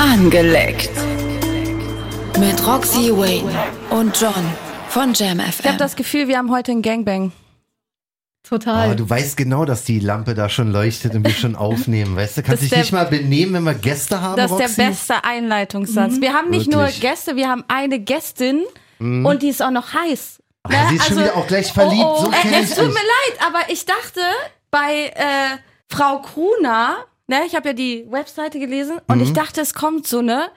Angeleckt. Mit Roxy Wayne und John von Jam Ich habe FM. das Gefühl, wir haben heute einen Gangbang. Total. Aber du weißt genau, dass die Lampe da schon leuchtet und wir schon aufnehmen. Weißt du, kannst dich nicht mal benehmen, wenn wir Gäste haben, Das ist Roxy? der beste Einleitungssatz. Wir haben nicht Wirklich. nur Gäste, wir haben eine Gästin und die ist auch noch heiß. Ach, sie ist schon wieder auch gleich verliebt. Oh, oh, so äh, kenn es tut mir leid, aber ich dachte bei äh, Frau Kruna, ne, ich habe ja die Webseite gelesen und Mhm. ich dachte, es kommt so eine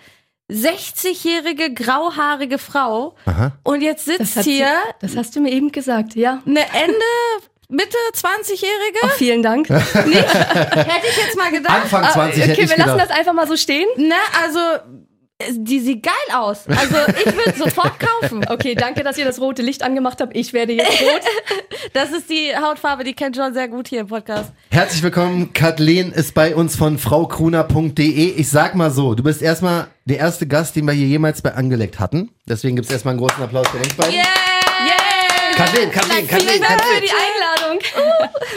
60-jährige grauhaarige Frau Aha. und jetzt das, sitzt sie, hier das hast du mir eben gesagt, ja. eine Ende Mitte 20-jährige. Oh, vielen Dank. Nicht? Hätte ich jetzt mal gedacht. Anfang 20 okay, hätte ich wir lassen gedacht. das einfach mal so stehen. Ne, also die sieht geil aus. Also ich würde sofort kaufen. Okay, danke, dass ihr das rote Licht angemacht habt. Ich werde jetzt rot. Das ist die Hautfarbe, die kennt John sehr gut hier im Podcast. Herzlich willkommen. Kathleen ist bei uns von fraukruna.de. Ich sag mal so, du bist erstmal der erste Gast, den wir hier jemals bei Angeleckt hatten. Deswegen gibt's erstmal einen großen Applaus für uns beiden. Yeah! Kathleen, Kathleen, Kathleen, Dank für Kathleen. die Einladung.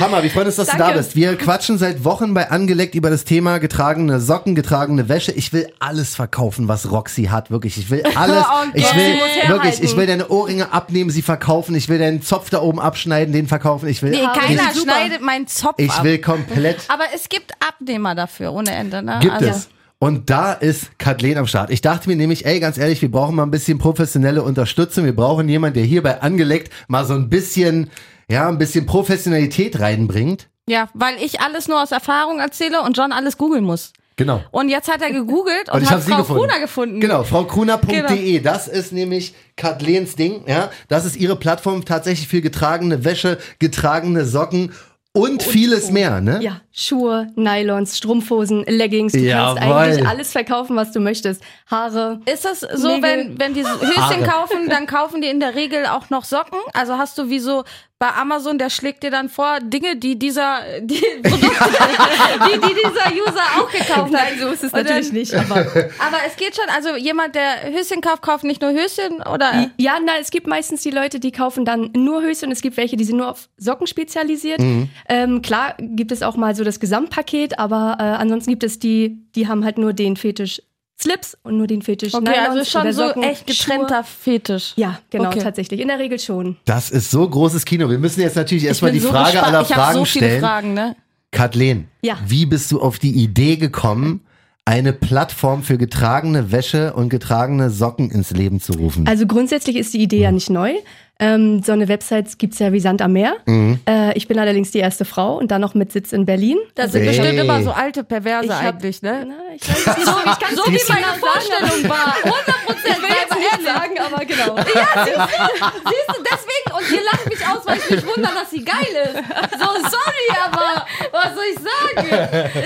Hammer, wie freuen uns, dass du Danke. da bist. Wir quatschen seit Wochen bei Angeleckt über das Thema getragene Socken, getragene Wäsche. Ich will alles verkaufen, was Roxy hat, wirklich. Ich will alles. Oh, ich will wirklich, ich will deine Ohrringe abnehmen, sie verkaufen. Ich will deinen Zopf da oben abschneiden, den verkaufen. Ich will, Nee, keiner super. schneidet meinen Zopf ich ab. will komplett. Aber es gibt Abnehmer dafür, ohne Ende. Ne? Gibt also, es. Und da ist Kathleen am Start. Ich dachte mir nämlich, ey, ganz ehrlich, wir brauchen mal ein bisschen professionelle Unterstützung. Wir brauchen jemanden, der hier bei Angeleckt mal so ein bisschen, ja, ein bisschen Professionalität reinbringt. Ja, weil ich alles nur aus Erfahrung erzähle und John alles googeln muss. Genau. Und jetzt hat er gegoogelt und, Und hat Frau gefunden. Kruna gefunden. Genau, fraukruna.de. Genau. Das ist nämlich Kathlens Ding. Ja, das ist ihre Plattform tatsächlich für getragene Wäsche, getragene Socken und, vieles mehr. Ne? Ja, Schuhe, Nylons, Strumpfhosen, Leggings. Du Jawohl. kannst eigentlich alles verkaufen, was du möchtest. Haare. Ist das so, Nägel. wenn, wenn die Höschen Haare. kaufen, dann kaufen die in der Regel auch noch Socken? Also hast du wie so bei Amazon, der schlägt dir dann vor, Dinge, die dieser, die Produkte, die, die dieser User auch gekauft hat. Nein, so ist es Und natürlich dann- nicht. Aber Aber es geht schon, also jemand, der Höschen kauft, kauft nicht nur Höschen oder? ja, nein, es gibt meistens die Leute, die kaufen dann nur Höschen. Es gibt welche, die sind nur auf Socken spezialisiert. Mhm. Ähm, klar gibt es auch mal so das Gesamtpaket, aber äh, ansonsten gibt es die, die haben halt nur den Fetisch Slips und nur den Fetisch Okay, Nylons also schon so Socken, echt getrennter Fetisch. Schuhe. Ja, genau, Okay. tatsächlich. In der Regel schon. Das ist so großes Kino. Wir müssen jetzt natürlich erstmal die so Frage gespannt. aller ich Fragen so viele stellen. Fragen, ne? Kathleen, Ja. wie bist du auf die Idee gekommen, eine Plattform für getragene Wäsche und getragene Socken ins Leben zu rufen? Also grundsätzlich ist die Idee Mhm. ja nicht neu. Ähm, so eine Website gibt's ja wie Sand am Meer. Mhm. Äh, ich bin allerdings die erste Frau und dann noch mit Sitz in Berlin. Das sind Ey. bestimmt immer so alte Perverse Ich hab- eigentlich, ne? Na, ich weiß nicht. so, ich kann's So wie meine genau Vorstellung war. 100 Prozent. Ich will jetzt nicht sagen, aber genau. Siehst du, deswegen, und ihr lacht mich aus, weil ich mich wundere, dass sie geil ist. So, sorry, aber was soll ich sagen?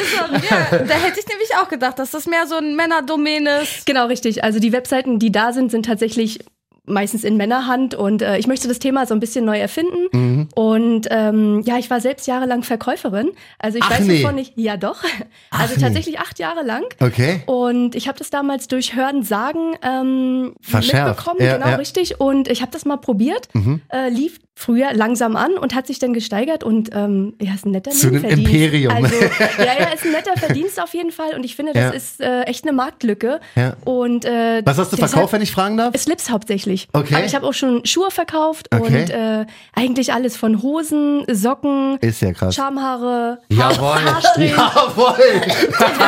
Ist so, ja, da hätte ich nämlich auch gedacht, dass das mehr so ein Männerdomäne ist. Genau, richtig. Also die Webseiten, die da sind, sind tatsächlich meistens in Männerhand und äh, ich möchte das Thema so ein bisschen neu erfinden. Mhm. Und ähm, ja, ich war selbst jahrelang Verkäuferin. Also ich Ach, weiß, nee. wovon ich. Ja, doch. also nee. tatsächlich acht Jahre lang. Okay. Und ich habe das damals durch Hören sagen ähm, Verschärft. mitbekommen, Ja, genau ja. Mhm. richtig. Und ich habe das mal probiert, äh, lief früher langsam an und hat sich dann gesteigert und ähm, ja, ist ein netter Zu einem. Imperium. Also, ja, ja, ist ein netter Verdienst auf jeden Fall und ich finde, das Ja. ist äh, echt eine Marktlücke. Ja. Und äh, Was hast du verkauft, wenn ich fragen darf? Slips hauptsächlich. Okay. Aber ich habe auch schon Schuhe verkauft Okay. und äh, eigentlich alles von Hosen, Socken, Ist ja krass. Schamhaare, Jawohl. Haarsträhnen. Jawohl. Das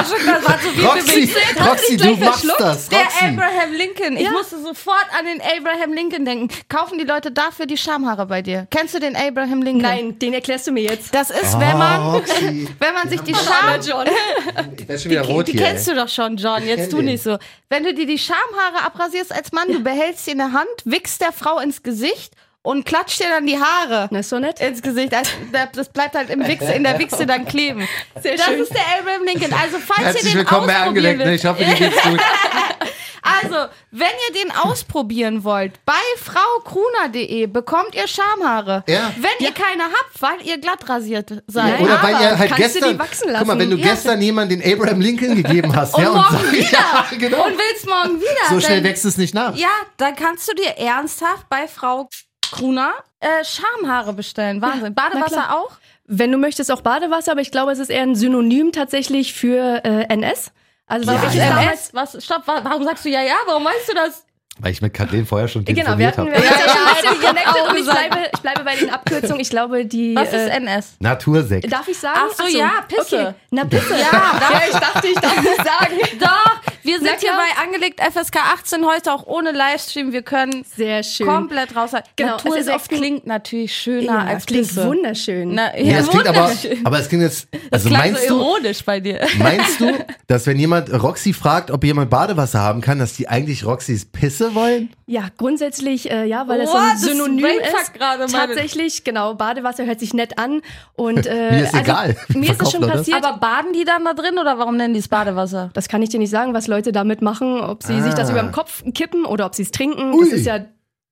war zu viel Roxy, für mich. Roxy, du machst das. Der Roxy. Abraham Lincoln. Ich Ja. musste sofort an den Abraham Lincoln denken. Kaufen die Leute dafür die Schamhaare bei dir? Kennst du den Abraham Lincoln? Nein, den erklärst du mir jetzt. Das ist, wenn man, Oh, Roxy. wenn man sich die Scham... Werde schon wieder Die, rot die hier. kennst du doch schon, John. Jetzt tu den. nicht so. Wenn du dir die Schamhaare abrasierst als Mann, du behältst sie in der Hand, wickst der Frau ins Gesicht und klatscht dir dann die Haare Na, ist so nett. ins Gesicht. Also, Das bleibt halt im Wichse, in der Wichse dann kleben. Sehr das schön. ist der Abraham Lincoln. Also falls Herzlich ihr den willkommen bei ausprobieren Angeleckt. Ne? wollt, Ich hoffe, dir geht's gut. also wenn ihr den ausprobieren wollt, bei fraukruna.de bekommt ihr Schamhaare. Ja. Wenn ihr keine habt, weil ihr glatt rasiert seid. Ja, Oder weil ihr halt kannst du gestern. die wachsen Guck mal, wenn du? Ja. gestern jemand den Abraham Lincoln gegeben hast, Und ja, morgen sag- wieder. Ja, genau. Und willst morgen wieder. so schnell dann- wächst es nicht nach. Ja, dann kannst du dir ernsthaft bei Frau Kruna äh, Schamhaare bestellen. Wahnsinn. Badewasser auch? Wenn du möchtest, auch Badewasser, aber ich glaube, es ist eher ein Synonym tatsächlich für äh, NS. Also Ja, so Was ich ist ja. MS? Was, stopp, wa- warum sagst du ja, ja? Warum weißt du das? Weil ich mit Kathleen vorher schon Genau, wir hatten wir habe. haben uns ja schon ein bisschen Ja, ja, connected und ich bleibe, ich bleibe bei den Abkürzungen. Ich glaube, die. Was ist äh, NS? Natursekt. Darf ich sagen? Ach so, ja, Pisse. Okay. Na, Pisse. Ja, ja, ich dachte, ich darf nicht sagen. Doch, wir Na sind hier bei angelegt FSK 18 heute auch ohne Livestream. Wir können Sehr schön. komplett raus. Genau, es ist Natursekt ein- klingt natürlich schöner Ja, als klingt Pisse. wunderschön. Na, Nee, ja, das klingt aber, wunderschön. aber es klingt jetzt, Das also meinst so du, ironisch bei dir. meinst du, dass wenn jemand Roxy fragt, ob jemand Badewasser haben kann, dass die eigentlich Roxys Pisse wollen? Ja, grundsätzlich, äh, ja, weil das so What? ein Synonym ist. gerade meine- Tatsächlich, genau, Badewasser hört sich nett an. Und, äh, Mir ist egal. Mir ist es schon er passiert. Aber baden die dann da drin oder warum nennen die es Badewasser? das kann ich dir nicht sagen, was Leute damit machen, ob sie sich das Ah. über den Kopf kippen oder ob sie es trinken. Ui. Das ist ja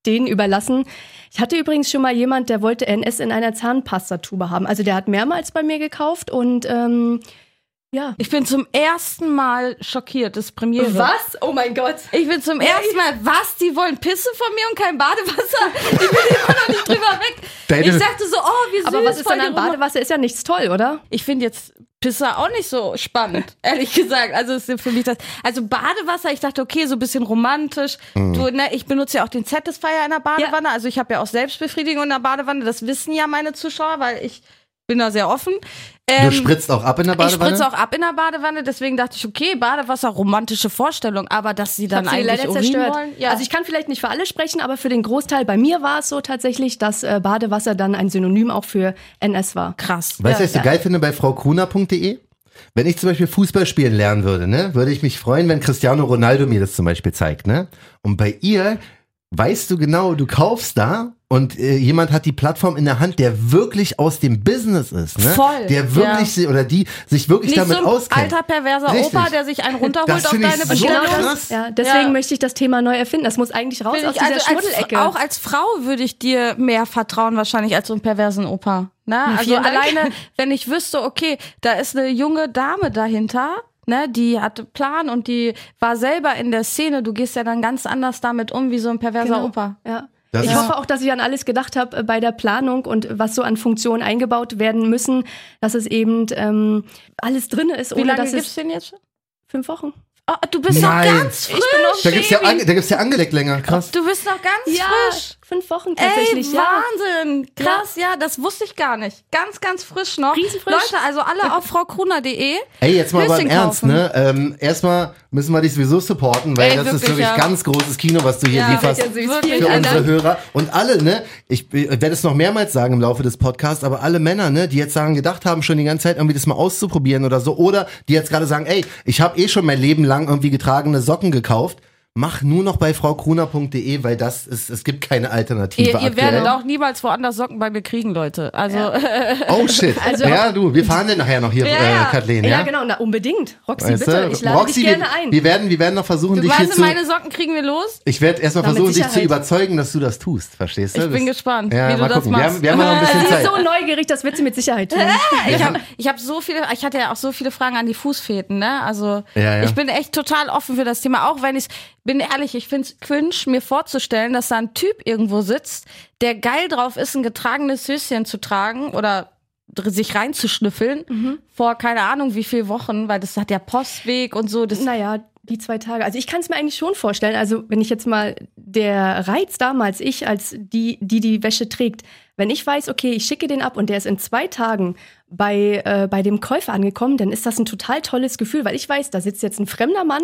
denen überlassen. Ich hatte übrigens schon mal jemand, der wollte NS in einer Zahnpastatube haben. Also der hat mehrmals bei mir gekauft und ähm, ja. Ich bin zum ersten Mal schockiert, das Premiere. Was? Oh mein Gott. Ich bin zum ersten Mal, was? Die wollen Pisse von mir und kein Badewasser? Ich bin immer noch nicht drüber weg. Deine- ich dachte so, oh, wie süß. Aber was ist denn an Badewasser? Ist ja nichts toll, oder? Ich finde jetzt Pisse auch nicht so spannend, ehrlich gesagt. Also es ist für mich das. Also Badewasser, ich dachte, okay, so ein bisschen romantisch. Mhm. Du, ne, ich benutze ja auch den Satisfier in der Badewanne. Also ich habe ja auch Selbstbefriedigung in der Badewanne. Das wissen ja meine Zuschauer, weil ich bin da sehr offen. Du Ähm, spritzt auch ab in der ich Badewanne? spritze auch ab in der Badewanne, deswegen dachte ich, okay, Badewasser, romantische Vorstellung, aber dass sie dann Hab sie eigentlich leider Urin zerstört. wollen. Ja. Also ich kann vielleicht nicht für alle sprechen, aber für den Großteil bei mir war es so tatsächlich, dass äh, Badewasser dann ein Synonym auch für NS war. krass. Weißt du, was ich so geil finde bei fraukruner.de? Wenn ich zum Beispiel Fußball spielen lernen würde, ne, würde ich mich freuen, wenn Cristiano Ronaldo mir das zum Beispiel zeigt, ne? Und bei ihr weißt du genau, du kaufst da und äh, jemand hat die Plattform in der Hand, der wirklich aus dem Business ist, ne? Voll, Der wirklich si- oder die sich wirklich Nicht damit so ein auskennt. alter perverser Richtig. Opa, der sich einen runterholt Das auf deine so Bestellung. krass. Ja, deswegen Ja. möchte ich das Thema neu erfinden. Das muss eigentlich raus Finde aus ich, dieser also als, Schmuddelecke. auch als Frau würde ich dir mehr vertrauen wahrscheinlich als so einen perversen Opa. Ne? Also vielen Dank. alleine, wenn ich wüsste, okay, da ist eine junge Dame dahinter, ne, die hatte Plan und die war selber in der Szene. Du gehst ja dann ganz anders damit um wie so ein perverser Genau. Opa. Ja. Das ich hoffe auch, dass ich an alles gedacht habe äh, bei der Planung und was so an Funktionen eingebaut werden müssen, dass es eben ähm, alles drin ist, Wie ohne lange gibt's es den jetzt schon? fünf Wochen. Oh, du bist Nein. noch ganz frisch. Ich bin noch Da gibt's ja, Baby. ange, ja angelegt länger, krass. Du bist noch ganz Ja, frisch. Fünf Wochen tatsächlich, Ey, ja. Wahnsinn. Krass, ja. das wusste ich gar nicht. Ganz, ganz frisch noch. Riesenfrisch. Leute, also alle auf fraukruner.de. Ey, jetzt mal beim Höschen Ernst, ne? Ähm, erstmal müssen wir dich sowieso supporten, weil Ey, das ist wirklich, wirklich ja. ganz großes Kino, was du hier Ja, lieferst. ja. Wirklich, Vielen für Dank. unsere Hörer und alle, ne? Ich, ich werde es noch mehrmals sagen im Laufe des Podcasts, aber alle Männer, ne, die jetzt daran gedacht haben, schon die ganze Zeit irgendwie das mal auszuprobieren oder so, oder die jetzt gerade sagen, ey, ich habe eh schon mein Leben lang irgendwie getragene Socken gekauft. Mach nur noch bei fraukruner.de, weil das ist, es gibt keine Alternative. Ihr, ihr werdet auch niemals woanders Socken bei mir kriegen, Leute. Also, Oh shit. Also- ja, du, wir fahren denn nachher noch hier, Ja, äh, ja. Kathleen, Ja, ja? genau, na unbedingt. Roxy, Weißt bitte, du? ich lade Roxy, dich gerne wir, ein. wir werden, wir werden noch versuchen, du dich hier weißt, zu. meine Socken kriegen wir los. Ich werde erstmal versuchen, dich zu überzeugen, dass du das tust, verstehst du? Ich bin das, gespannt, ja, wie du mal das gucken. Wir machst. haben, wir haben ja noch ein bisschen Sie Zeit. ist so neugierig, das wird sie mit Sicherheit tun. Ich habe ich hab so viele, ich hatte ja auch so viele Fragen an die Fußfeten, ne? Also Ja, ja. ich bin echt total offen für das Thema, auch wenn ich bin ehrlich, ich finde es cringe, mir vorzustellen, dass da ein Typ irgendwo sitzt, der geil drauf ist, ein getragenes Höschen zu tragen oder sich reinzuschnüffeln vor keine Ahnung wie viel Wochen, weil das hat ja Postweg und so. Das, Naja, die zwei Tage. Also ich kann es mir eigentlich schon vorstellen. Also wenn ich jetzt mal der Reiz damals, ich als die, die die Wäsche trägt, wenn ich weiß, okay, ich schicke den ab und der ist in zwei Tagen bei, äh, bei dem Käufer angekommen, dann ist das ein total tolles Gefühl, weil ich weiß, da sitzt jetzt ein fremder Mann,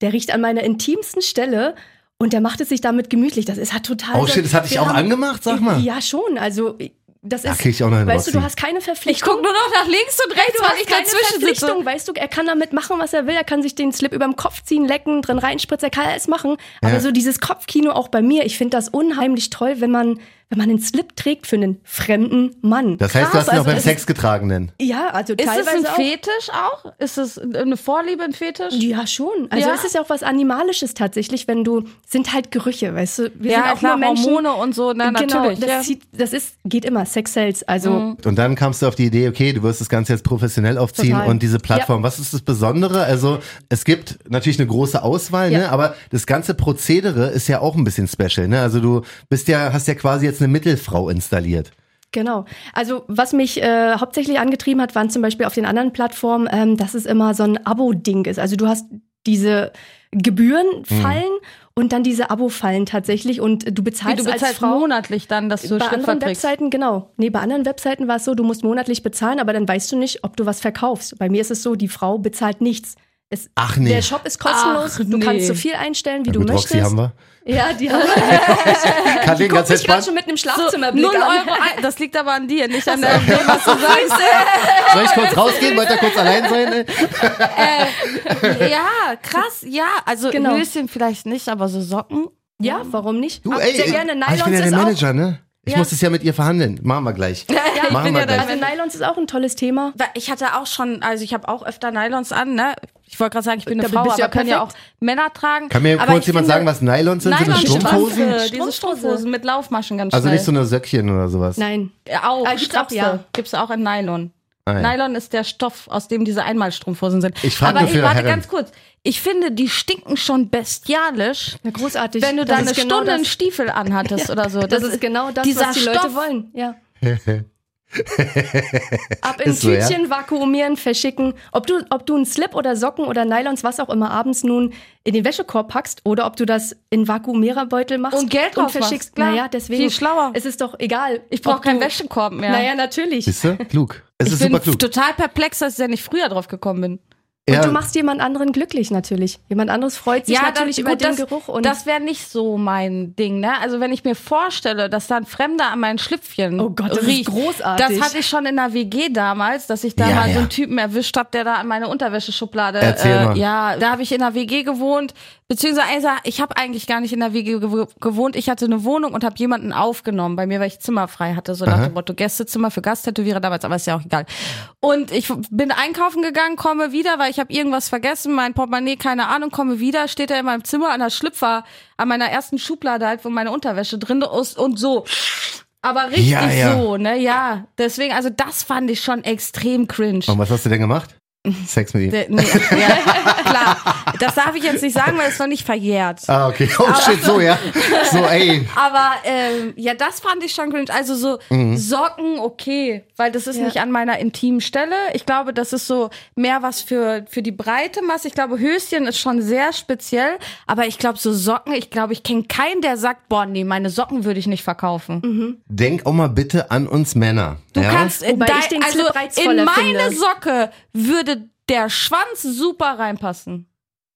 der riecht an meiner intimsten Stelle und der macht es sich damit gemütlich. Das ist halt total. Oh shit, das hat dich wir auch haben- angemacht, sag mal. Ja, schon. Also das Da ist. krieg ich auch noch weißt du, Roxy. du hast keine ich Verpflichtung. guck nur noch nach links und rechts, Du weil hast ich keine dazwischen sitze. Verpflichtung, weißt du, er kann damit machen, was er will. Er kann sich den Slip über dem Kopf ziehen, lecken, drin reinspritzen, er kann alles machen. Aber Ja. so dieses Kopfkino auch bei mir, ich finde das unheimlich toll, wenn man, wenn man einen Slip trägt für einen fremden Mann. Das heißt, du Krass, hast ihn auch also beim es Sex getragenen. Ist, ja, also Ist es teilweise ein auch. Fetisch auch? Ist es eine Vorliebe, ein Fetisch? Ja, schon. Also Ja. es ist ja auch was Animalisches tatsächlich, wenn du, sind halt Gerüche, weißt du. Wir sind Ja, auch klar, nur Menschen. Hormone und so, na, genau, natürlich. das, ja. zieht, das ist, geht immer, Sex sells. Also Und dann kamst du auf die Idee, okay, du wirst das Ganze jetzt professionell aufziehen Total. und diese Plattform. Was ist das Besondere? Also es gibt natürlich eine große Auswahl, ne? Ja. aber das ganze Prozedere ist ja auch ein bisschen special. Ne? Also du bist ja, hast ja quasi jetzt eine Mittelfrau installiert. Genau. Also was mich äh, hauptsächlich angetrieben hat, waren zum Beispiel auf den anderen Plattformen, ähm, dass es immer so ein Abo-Ding ist. Also du hast diese Gebührenfallen und dann diese Abo-Fallen tatsächlich und du Wie, bezahlst, du bezahlst als Frau. monatlich dann, dass du bei anderen. Webseiten, genau. Nee, bei anderen Webseiten war es so, du musst monatlich bezahlen, aber dann weißt du nicht, ob du was verkaufst. Bei mir ist es so, die Frau bezahlt nichts. Es, Ach nee. Der Shop ist kostenlos, Ach, du nee. kannst so viel einstellen, wie Ja, du gut, möchtest. Roxy haben wir. Ja, die haben Kann den ganz mich gerade entspannt. schon mit einem So, Schlafzimmerblick null. Euro, ein- das liegt aber an dir, nicht an der, was du sagst. Soll ich kurz rausgehen? Wollt ihr kurz allein sein? ey? ja, krass, ja. Also Genau. Höschen vielleicht nicht, aber so Socken. Ja, warum nicht? Du, ey, sehr gerne. ah, ich bin ja Nylons der Manager, ne? Ich Ja. muss es ja mit ihr verhandeln. Machen wir gleich. ich Machen bin wir ja der gleich. Also Nylons ist auch ein tolles Thema. Weil Ich hatte auch schon, also ich habe auch öfter Nylons an, ne? Ich wollte gerade sagen, ich bin eine Da Frau, aber ja können ja auch. Männer tragen. Kann mir aber kurz jemand finde, sagen, was Nylons sind? Sind das Nylon Strumpfhosen? Strümpfe, diese Strumpfhosen mit Laufmaschen ganz Also schnell. nicht so eine Söckchen oder sowas. Nein. Ja, auch, Ah, gibt's auch, Strapse. ja. Gibt's auch in Nylon. Ah, ja. Nylon ist der Stoff, aus dem diese Einmalstrumpfhosen sind. Ich frag Aber ey, warte Herren. ganz kurz. Ich finde, die stinken schon bestialisch, Ja, großartig. wenn du Das da eine genau Stunde einen das. Stiefel anhattest oder so. Das, ist genau das, was die Leute Stoff. wollen. Ja. Ab in so, ja? Tütchen, vakuumieren, verschicken. Ob du, ob du einen Slip oder Socken oder Nylons, was auch immer, abends nun in den Wäschekorb packst oder ob du das in Vakuumiererbeutel machst Und Geld drauf verschickst. machst, klar. Naja, deswegen. Viel schlauer. Es ist doch egal. Ich brauche keinen Wäschekorb mehr. Naja, natürlich. Siehst du? Klug. Es ich ist bin super klug. total perplex, dass ich ja nicht früher drauf gekommen bin. Und Ja. du machst jemand anderen glücklich natürlich. Jemand anderes freut sich natürlich dann- über gut, den das, Geruch. Und das wäre nicht so mein Ding, ne? Also wenn ich mir vorstelle, dass da ein Fremder an meinen Schlüpfchen Oh Gott, das ist riecht, großartig. Das hatte ich schon in der WG damals, dass ich da Ja, mal so ja. einen Typen erwischt habe, der da an meine Unterwäscheschublade. Erzähl äh, mal. Ja, da habe ich in der WG gewohnt, beziehungsweise ich habe eigentlich gar nicht in der WG gewo- gewohnt. Ich hatte eine Wohnung und habe jemanden aufgenommen bei mir, weil ich Zimmer frei hatte, so nach dem Motto Gästezimmer für Gasttätowierer damals, aber ist ja auch egal. Und ich bin einkaufen gegangen, komme wieder, weil ich habe irgendwas vergessen, mein Portemonnaie, keine Ahnung, komme wieder, steht er in meinem Zimmer an der Schlüpfer, an meiner ersten Schublade halt, wo meine Unterwäsche drin ist und so. Aber richtig Ja, ja. so, ne, ja. Deswegen, also das fand ich schon extrem cringe. Und was hast du denn gemacht? Sex mit ihm. Der- Nee, ja, klar. Das darf ich jetzt nicht sagen, weil es noch nicht verjährt. Ah, okay. Oh shit, so, ja. So, ey. Aber ähm, ja, das fand ich schon cringe. Also so Socken, okay, weil das ist Ja. nicht an meiner intimen Stelle. Ich glaube, das ist so mehr was für, für die breite Masse. Ich glaube, Höschen ist schon sehr speziell. Aber ich glaube, so Socken, ich glaube, ich kenne keinen, der sagt, boah, nee, meine Socken würde ich nicht verkaufen. Denk auch mal bitte an uns Männer. Du ja? kannst in, Wobei dein, ich den also in meine finde. Socke würde der Schwanz super reinpassen.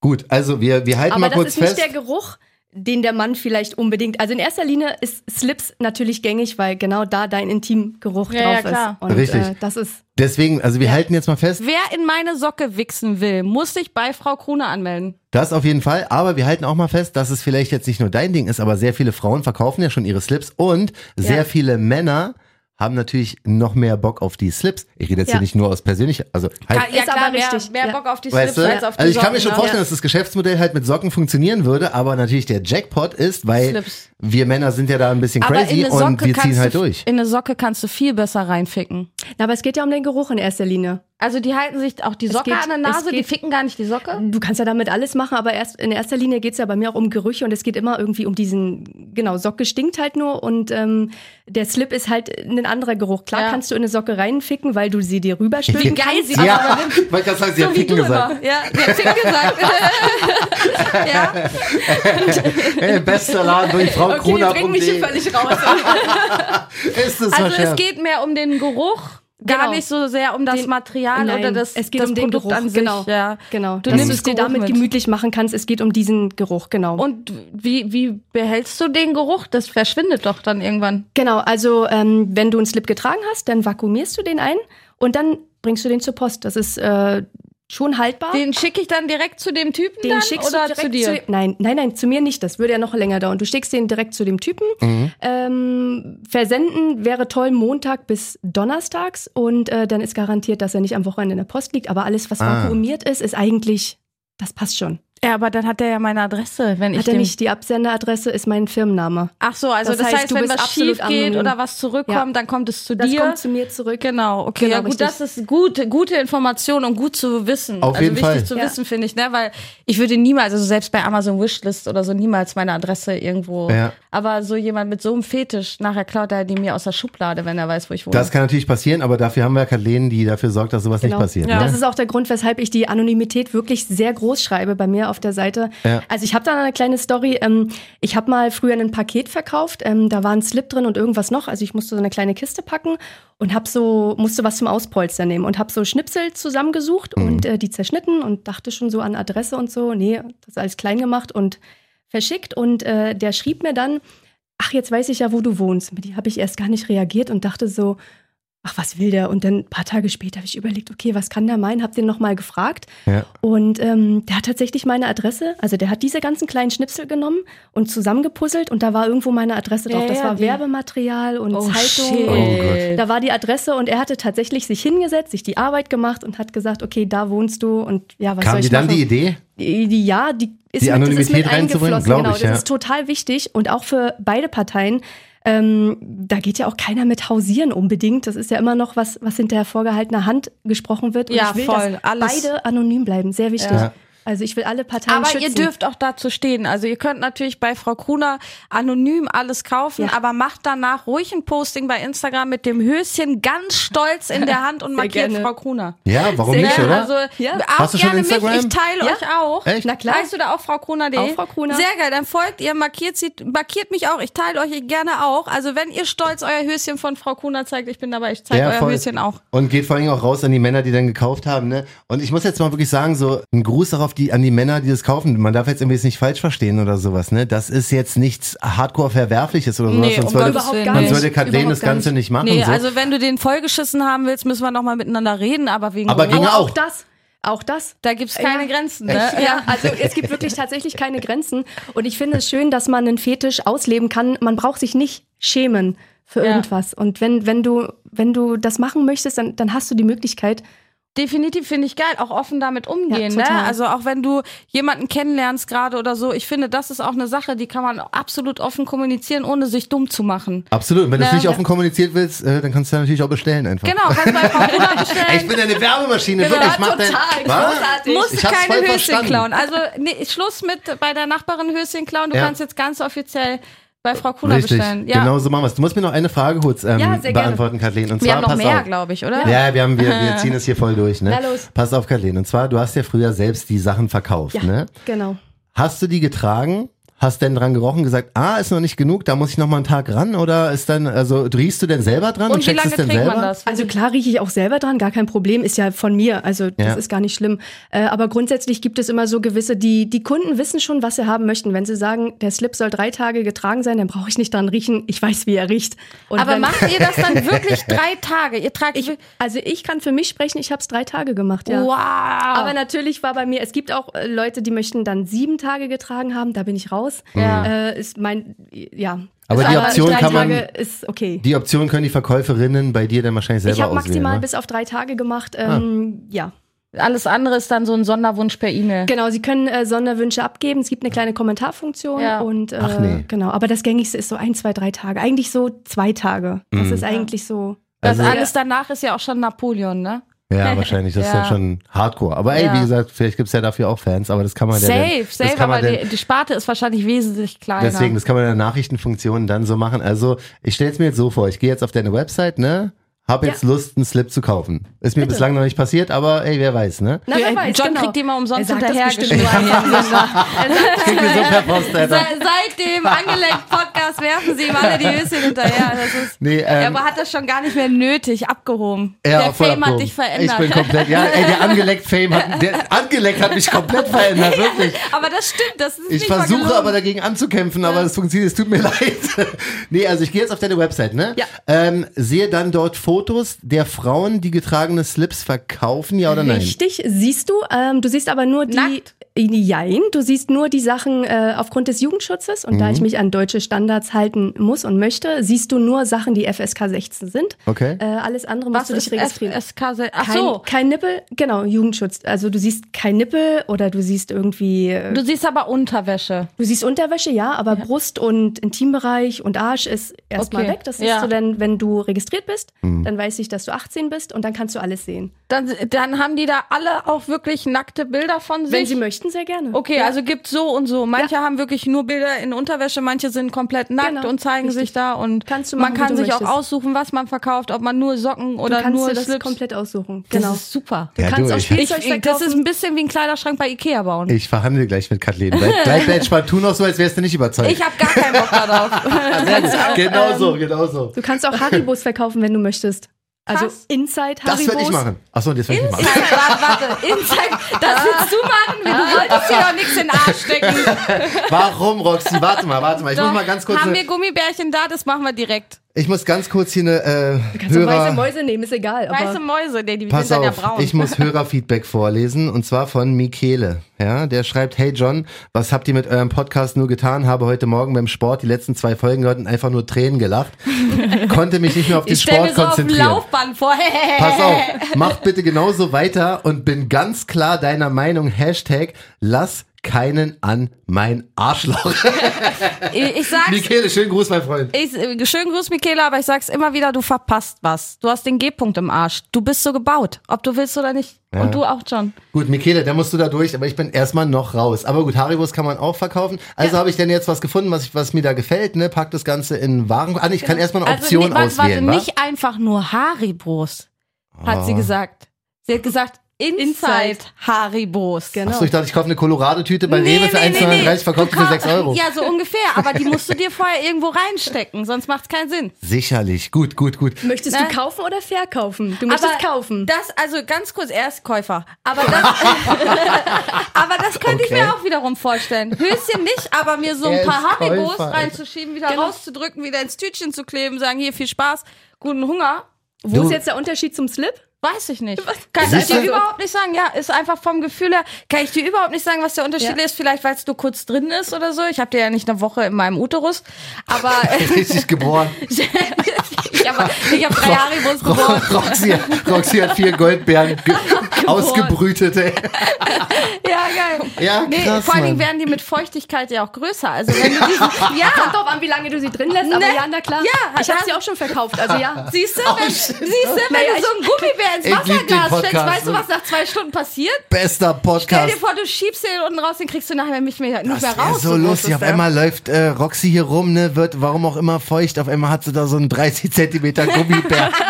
Gut, also wir, wir halten Aber mal das kurz ist nicht fest. der Geruch, den der Mann vielleicht unbedingt. Also in erster Linie ist Slips natürlich gängig, weil genau da dein Intimgeruch Ja, ja, drauf klar. ist. Und Richtig. Äh, das ist Deswegen, also wir halten jetzt mal fest, Wer in meine Socke wichsen will, muss sich bei Frau Krone anmelden. das auf jeden Fall, aber wir halten auch mal fest, dass es vielleicht jetzt nicht nur dein Ding ist, aber sehr viele Frauen verkaufen ja schon ihre Slips und sehr Ja. viele Männer haben natürlich noch mehr Bock auf die Slips. Ich rede jetzt Ja. hier nicht nur aus persönlich, also halt, Ist aber mehr, richtig, mehr ja. Bock auf die Weißt Slips du? als auf die Also ich kann mir Socken, schon ne? vorstellen, dass das Geschäftsmodell halt mit Socken funktionieren würde, aber natürlich der Jackpot ist, weil Slips. wir Männer sind ja da ein bisschen Aber crazy und Socke wir ziehen halt du, durch. In eine Socke kannst du viel besser reinficken. Na, aber es geht ja um den Geruch in erster Linie. Also die halten sich auch die Socke geht- an der Nase, die geht- ficken gar nicht die Socke. Du kannst ja damit alles machen, aber erst in erster Linie geht es ja bei mir auch um Gerüche und es geht immer irgendwie um diesen, genau, Socke stinkt halt nur und ähm, der Slip ist halt ein anderer Geruch. Klar Ja. kannst du in eine Socke reinficken, weil du sie dir rüberstülpen geil kannst. sie aber- Ja, man kann sagen, sie hat Ficken gesagt. Ja, die hat ficken gesagt. ja. Hey, bester Laden durch Frau Okay, Krone wir bringen mich hier völlig raus. Ist das Also es geht mehr um den Geruch, gar Genau. nicht so sehr um das Den- Material Nein, oder das, es geht das um den Produkt Geruch, an sich. genau. Ja. Genau, Du dass du nimmst es dir Geruch damit mit. gemütlich machen kannst. Es geht um diesen Geruch, genau. Und wie, wie behältst du den Geruch? Das verschwindet doch dann irgendwann. Genau, also ähm, wenn du einen Slip getragen hast, dann vakuumierst du den ein und dann bringst du den zur Post. Das ist äh, schon haltbar. Den schicke ich dann direkt zu dem Typen Den dann schickst oder du direkt zu dir? nein, nein, nein, zu mir nicht. Das würde ja noch länger dauern. Du schickst den direkt zu dem Typen. Ähm, versenden wäre toll Montag bis Donnerstags und äh, dann ist garantiert, dass er nicht am Wochenende in der Post liegt. Aber alles, was Ah. vakuumiert ist, ist eigentlich, das passt schon. Ja, aber dann hat er ja meine Adresse, wenn ich Hat er nicht die Absenderadresse, ist mein Firmenname. Ach so, also Das das, heißt, heißt, du wenn bist was schief geht anonym. oder was zurückkommt, Ja. dann kommt es zu Das dir. kommt zu mir zurück. Genau, okay, Genau, ja gut, richtig. das ist gut, gute Information und gut zu wissen. Auf also jeden wichtig Fall. zu Ja. wissen, finde ich, ne? Weil ich würde niemals, also selbst bei Amazon Wishlist oder so, niemals meine Adresse irgendwo. Ja. Aber so jemand mit so einem Fetisch, nachher klaut er die mir aus der Schublade, wenn er weiß, wo ich wohne. Das kann natürlich passieren, aber dafür haben wir Kathleen, die dafür sorgt, dass sowas Genau. nicht passiert. Ja. Ne? Das ist auch der Grund, weshalb ich die Anonymität wirklich sehr groß schreibe bei mir auf der Seite. Ja. Also ich habe da eine kleine Story. Ähm, ich habe mal früher ein Paket verkauft. Ähm, da war ein Slip drin und irgendwas noch. Also ich musste so eine kleine Kiste packen und habe so musste was zum Auspolstern nehmen und habe so Schnipsel zusammengesucht und äh, die zerschnitten und dachte schon so an Adresse und so. Nee, das ist alles klein gemacht und verschickt und äh, der schrieb mir dann, ach jetzt weiß ich ja, wo du wohnst. Mit die habe ich erst gar nicht reagiert und dachte so, ach, was will der? Und dann ein paar Tage später habe ich überlegt, okay, was kann der meinen? Hab den nochmal gefragt. Ja. Und ähm, der hat tatsächlich meine Adresse, also der hat diese ganzen kleinen Schnipsel genommen und zusammengepuzzelt und da war irgendwo meine Adresse drauf. Ja, das ja, war die- Werbematerial und oh, Zeitung. shit. Oh Gott. Da war die Adresse und er hatte tatsächlich sich hingesetzt, sich die Arbeit gemacht und hat gesagt, okay, da wohnst du und ja, was soll Kam ich dir dann machen? die Idee? Die, die, ja, die ist Die mit, das ist Anonymität mit reinzubringen, eingeflossen. glaub Genau, ich, das ist total wichtig und auch für beide Parteien. Ähm, da geht ja auch keiner mit hausieren unbedingt. Das ist ja immer noch was, was hinter vorgehaltener Hand gesprochen wird. Und Ja, ich will, voll. dass Alles- beide anonym bleiben. Sehr wichtig. Ja. Also ich will alle Parteien Aber schützen. ihr dürft auch dazu stehen. Also ihr könnt natürlich bei Frau Kruner anonym alles kaufen, Ja. aber macht danach ruhig ein Posting bei Instagram mit dem Höschen ganz stolz in der Hand und markiert. Frau Kruner. Ja, warum Sehr nicht, oder? Also Ja. auch Hast du schon gerne Instagram? mich, ich teile Ja. euch auch. Echt? Na klar. Heißt du da auch Frau Kruner.de? Auch Frau Kruner. Sehr geil, dann folgt ihr, markiert sie, markiert mich auch. Ich teile euch gerne auch. Also wenn ihr stolz euer Höschen von Frau Kruner zeigt, ich bin dabei, ich zeige euer voll. Höschen auch. Und geht vor allem auch raus an die Männer, die dann gekauft haben. Ne? Und ich muss jetzt mal wirklich sagen, so ein Gruß darauf die, an die Männer, die das kaufen. Man darf jetzt irgendwie es nicht falsch verstehen oder sowas. Ne? Das ist jetzt nichts Hardcore-Verwerfliches oder sowas. Nee, sonst um sonst nicht. würde Kathleen Überhaupt das Ganze nicht. nicht machen. Nee, so. also wenn du den vollgeschissen haben willst, müssen wir nochmal miteinander reden, aber wegen Aber Aber auch. auch das. Auch das. da gibt's keine Ja. Grenzen. Ne? Ja, also es gibt wirklich tatsächlich keine Grenzen. Und ich finde es schön, dass man einen Fetisch ausleben kann. Man braucht sich nicht schämen für Ja. irgendwas. Und wenn, wenn du, wenn du das machen möchtest, dann, dann hast du die Möglichkeit. Definitiv finde ich geil, auch offen damit umgehen. Ja, ne? Also auch wenn du jemanden kennenlernst gerade oder so, ich finde, das ist auch eine Sache, die kann man absolut offen kommunizieren, ohne sich dumm zu machen. Absolut. Und wenn du es Ne? nicht offen kommuniziert willst, äh, dann kannst du ja natürlich auch bestellen einfach. Genau, kannst bei Frau Kruner Ey, ich bestellen. bin eine Werbemaschine, Genau, wirklich. Mach dein, total, großartig. Musst Ich keine Höschen verstanden. klauen. Also nee, Schluss mit bei der Nachbarin Höschen klauen. Du Ja. kannst jetzt ganz offiziell bei Frau Kruner Richtig, bestellen. Ja. genau so machen wir es. Du musst mir noch eine Frage kurz ähm, Ja, beantworten, Kathleen. Und Wir zwar, haben noch pass mehr, glaube ich, oder? Ja, wir, haben, wir, wir ziehen es hier voll durch. Ne? Na los. Pass auf, Kathleen. Und zwar, du hast ja früher selbst die Sachen verkauft. Ja, Ne? genau. Hast du die getragen? Hast denn dran gerochen, gesagt, ah, ist noch nicht genug, da muss ich noch mal einen Tag ran? Oder ist dann, also riechst du denn selber dran und, Und wie checkst lange es denn trägt selber? man das? Also klar rieche ich auch selber dran, gar kein Problem, ist ja von mir, also das Ja. ist gar nicht schlimm. Äh, aber grundsätzlich gibt es immer so gewisse, die, die Kunden wissen schon, was sie haben möchten. Wenn sie sagen, der Slip soll drei Tage getragen sein, dann brauche ich nicht dran riechen, ich weiß, wie er riecht. Und Aber wenn- macht ihr das dann wirklich drei Tage? Ihr tragt ich, also ich kann für mich sprechen, ich habe es drei Tage gemacht, ja. Wow. Aber natürlich war bei mir, es gibt auch äh, Leute, die möchten dann sieben Tage getragen haben, da bin ich raus. Ja. Äh, ist mein, ja. Aber die Option drei kann man- Tage ist okay. Die Option können die Verkäuferinnen bei dir dann wahrscheinlich selber ich habe auswählen. maximal ne? bis auf drei Tage gemacht. Ähm, Ja, Alles andere ist dann so ein Sonderwunsch per E-Mail. genau. Sie können äh, Sonderwünsche abgeben. Es gibt eine kleine Kommentarfunktion Ja. und äh, Ach nee. genau. Aber das gängigste ist so ein, zwei, drei Tage. Eigentlich so zwei Tage. Das Mhm. ist eigentlich so. Das Also- alles danach ist ja auch schon Napoleon, ne? Ja, wahrscheinlich. Das ist Ja. ja schon Hardcore. Aber ey, Ja. wie gesagt, vielleicht gibt's ja dafür auch Fans, aber das kann man ja Safe, dann, das safe, kann man aber dann, die, die Sparte ist wahrscheinlich wesentlich kleiner. Deswegen, das kann man in der Nachrichtenfunktion dann so machen. Also, ich stelle es mir jetzt so vor, ich gehe jetzt auf deine Website, ne? Hab jetzt Lust, einen Slip zu kaufen. Ist mir bislang noch nicht passiert, aber ey, wer weiß, ne? Na, wer Ja, weiß, John genau. kriegt die mal umsonst Er sagt das hinterhergeschickt. bestimmt nur einfach so. Krieg mir so per Post, Alter. Se- Seit dem Angelenkt-Podcast werfen sie ihm alle die Höschen hinterher. Das ist, Nee, ähm, aber hat das schon gar nicht mehr nötig, abgehoben. ja, der voll Fame hat abgehoben. dich verändert. Ich bin komplett, ja, ey, der angeleckt Fame hat, der angeleckt hat mich komplett verändert, wirklich. aber das stimmt, das ist Ich versuche aber dagegen anzukämpfen, aber es funktioniert, es tut mir leid. nee, also ich gehe jetzt auf deine Website, ne? Ja. Ähm, sehe dann dort Fotos der Frauen, die getragene Slips verkaufen, ja oder nein? Richtig, siehst du. Ähm, du siehst aber nur die. Nackt? Jein, du siehst nur die Sachen äh, aufgrund des Jugendschutzes und da Mhm. ich mich an deutsche Standards halten muss und möchte, siehst du nur Sachen, die FSK 16 sind. Okay. Äh, alles andere musst Was du dich ist registrieren. SK? Ach kein, so. kein Nippel, genau, Jugendschutz. Also du siehst kein Nippel oder du siehst irgendwie, äh, Du siehst aber Unterwäsche. du siehst Unterwäsche, ja, aber Brust und Intimbereich und Arsch ist erstmal Okay. weg. Das siehst Ja. du dann, wenn du registriert bist, Mhm. dann weiß ich, dass du 18 bist und dann kannst du alles sehen. Dann, dann haben die da alle auch wirklich nackte Bilder von sich. Wenn sie möchten, sehr gerne. Okay, ja. also gibt so und so. Manche haben wirklich nur Bilder in Unterwäsche, manche sind komplett nackt Genau, und zeigen richtig. sich da und Kannst du man machen, wie kann du sich auch möchtest. aussuchen, was man verkauft, ob man nur Socken du oder kannst nur dir das Slips. komplett aussuchen. Das Genau. ist super. Du Ja, kannst du, auch ich- Spielzeug Ich, das ist ein bisschen wie ein Kleiderschrank bei Ikea bauen. Ich verhandle gleich mit Kathleen. Bleib, bleib, bleib entspannt. Tu noch so, als wärst du nicht überzeugt. Ich habe gar keinen Bock darauf. genau so, genau so. Du kannst auch Haribos verkaufen, wenn du möchtest. Also Was? Inside Das Haribos. werde ich machen. Achso, das werde ich machen. Warte, warte, Inside, das willst du machen? Du wolltest dir doch nichts in den Arsch stecken. Warum, Roxy? Warte mal, warte mal. Ich muss Doch, mal ganz kurz. haben wir Gummibärchen da, das machen wir direkt. Ich muss ganz kurz hier eine äh, Kannst du weiße Hörer. Mäuse nehmen, ist egal. Aber Weiße Mäuse, nee, die Pass sind dann ja auf, braun. ich muss Hörerfeedback vorlesen und zwar von Michele. Ja, der schreibt: Hey John, was habt ihr mit eurem Podcast nur getan? Habe heute Morgen beim Sport die letzten zwei Folgen gehört und einfach nur Tränen gelacht. Konnte mich nicht mehr auf den ich Sport mir so auf dem konzentrieren. Laufband vor. Pass auf, macht bitte genauso weiter und bin ganz klar deiner Meinung. Hashtag lass keinen an mein Arschloch. Ich, sag's, Michele, schönen Gruß, mein Freund. ich, schönen Gruß, Michaela, aber ich sag's immer wieder, du verpasst was. Du hast den G-Punkt im Arsch. Du bist so gebaut, ob du willst oder nicht. Ja. Und du auch, John. Gut, Michele, da musst du da durch, aber ich bin erstmal noch raus. Aber gut, Haribos kann man auch verkaufen. Also habe ich denn jetzt was gefunden, was, ich, was mir da gefällt, ne? Pack das Ganze in Waren. Ah, ich kann erstmal eine Option nee, warte, warte, auswählen, wa? nicht einfach nur Haribos, hat Oh. sie gesagt. Sie hat gesagt, Inside, Inside. Haribos. Genau. Achso, ich dachte, ich kaufe eine Colorado-Tüte bei Nee, Rewe für nee, nee, 1,39, nee. verkauft die Du für 6 kauf- Euro. Ja, so ungefähr, aber die musst du dir vorher irgendwo reinstecken, sonst macht's keinen Sinn. Sicherlich. Gut, gut, gut. Möchtest Ne? du kaufen oder verkaufen? Du möchtest kaufen. Das, also ganz kurz, er ist Käufer. Aber das, aber das könnte ich Okay. mir auch wiederum vorstellen. Höschen nicht, aber mir so ein Er paar Haribos Käufer. reinzuschieben, wieder Genau. rauszudrücken, wieder ins Tütchen zu kleben, sagen hier viel Spaß, guten Hunger. Wo Du- ist jetzt der Unterschied zum Slip? Weiß ich nicht. Kann ich dir überhaupt nicht sagen. Ja, ist einfach vom Gefühl her. Kann ich dir überhaupt nicht sagen, was der Unterschied Ja. ist. Vielleicht, weil es nur kurz drin ist oder so. Ich habe dir ja nicht eine Woche in meinem Uterus. Aber Richtig geboren. ich habe hab drei Haribos geboren. Roxy, Roxy hat vier Goldbeeren ge ausgebrütet. Ey. Ja, geil. Ja, Nee, krass, vor allen Dingen werden die mit Feuchtigkeit ja auch größer. Also wenn du diesen, ja, Kommt drauf an, wie lange du sie drin lässt, aber Ne? ja, na klar. Ja, ich habe sie auch schon verkauft, also ja. siehst du, wenn, siehst du, wenn Naja, du so ein Gummibär ins lieb den Wasserglas steckst, Podcast, weißt du, ne? was nach zwei Stunden passiert? Bester Stell dir Podcast. vor, du schiebst den unten raus, den kriegst du nachher nicht mehr, nicht Das mehr raus. so lustig. Auf einmal läuft äh, Roxy hier rum, ne, wird warum auch immer feucht. Auf einmal hat sie da so einen 30 Zentimeter Gummibär.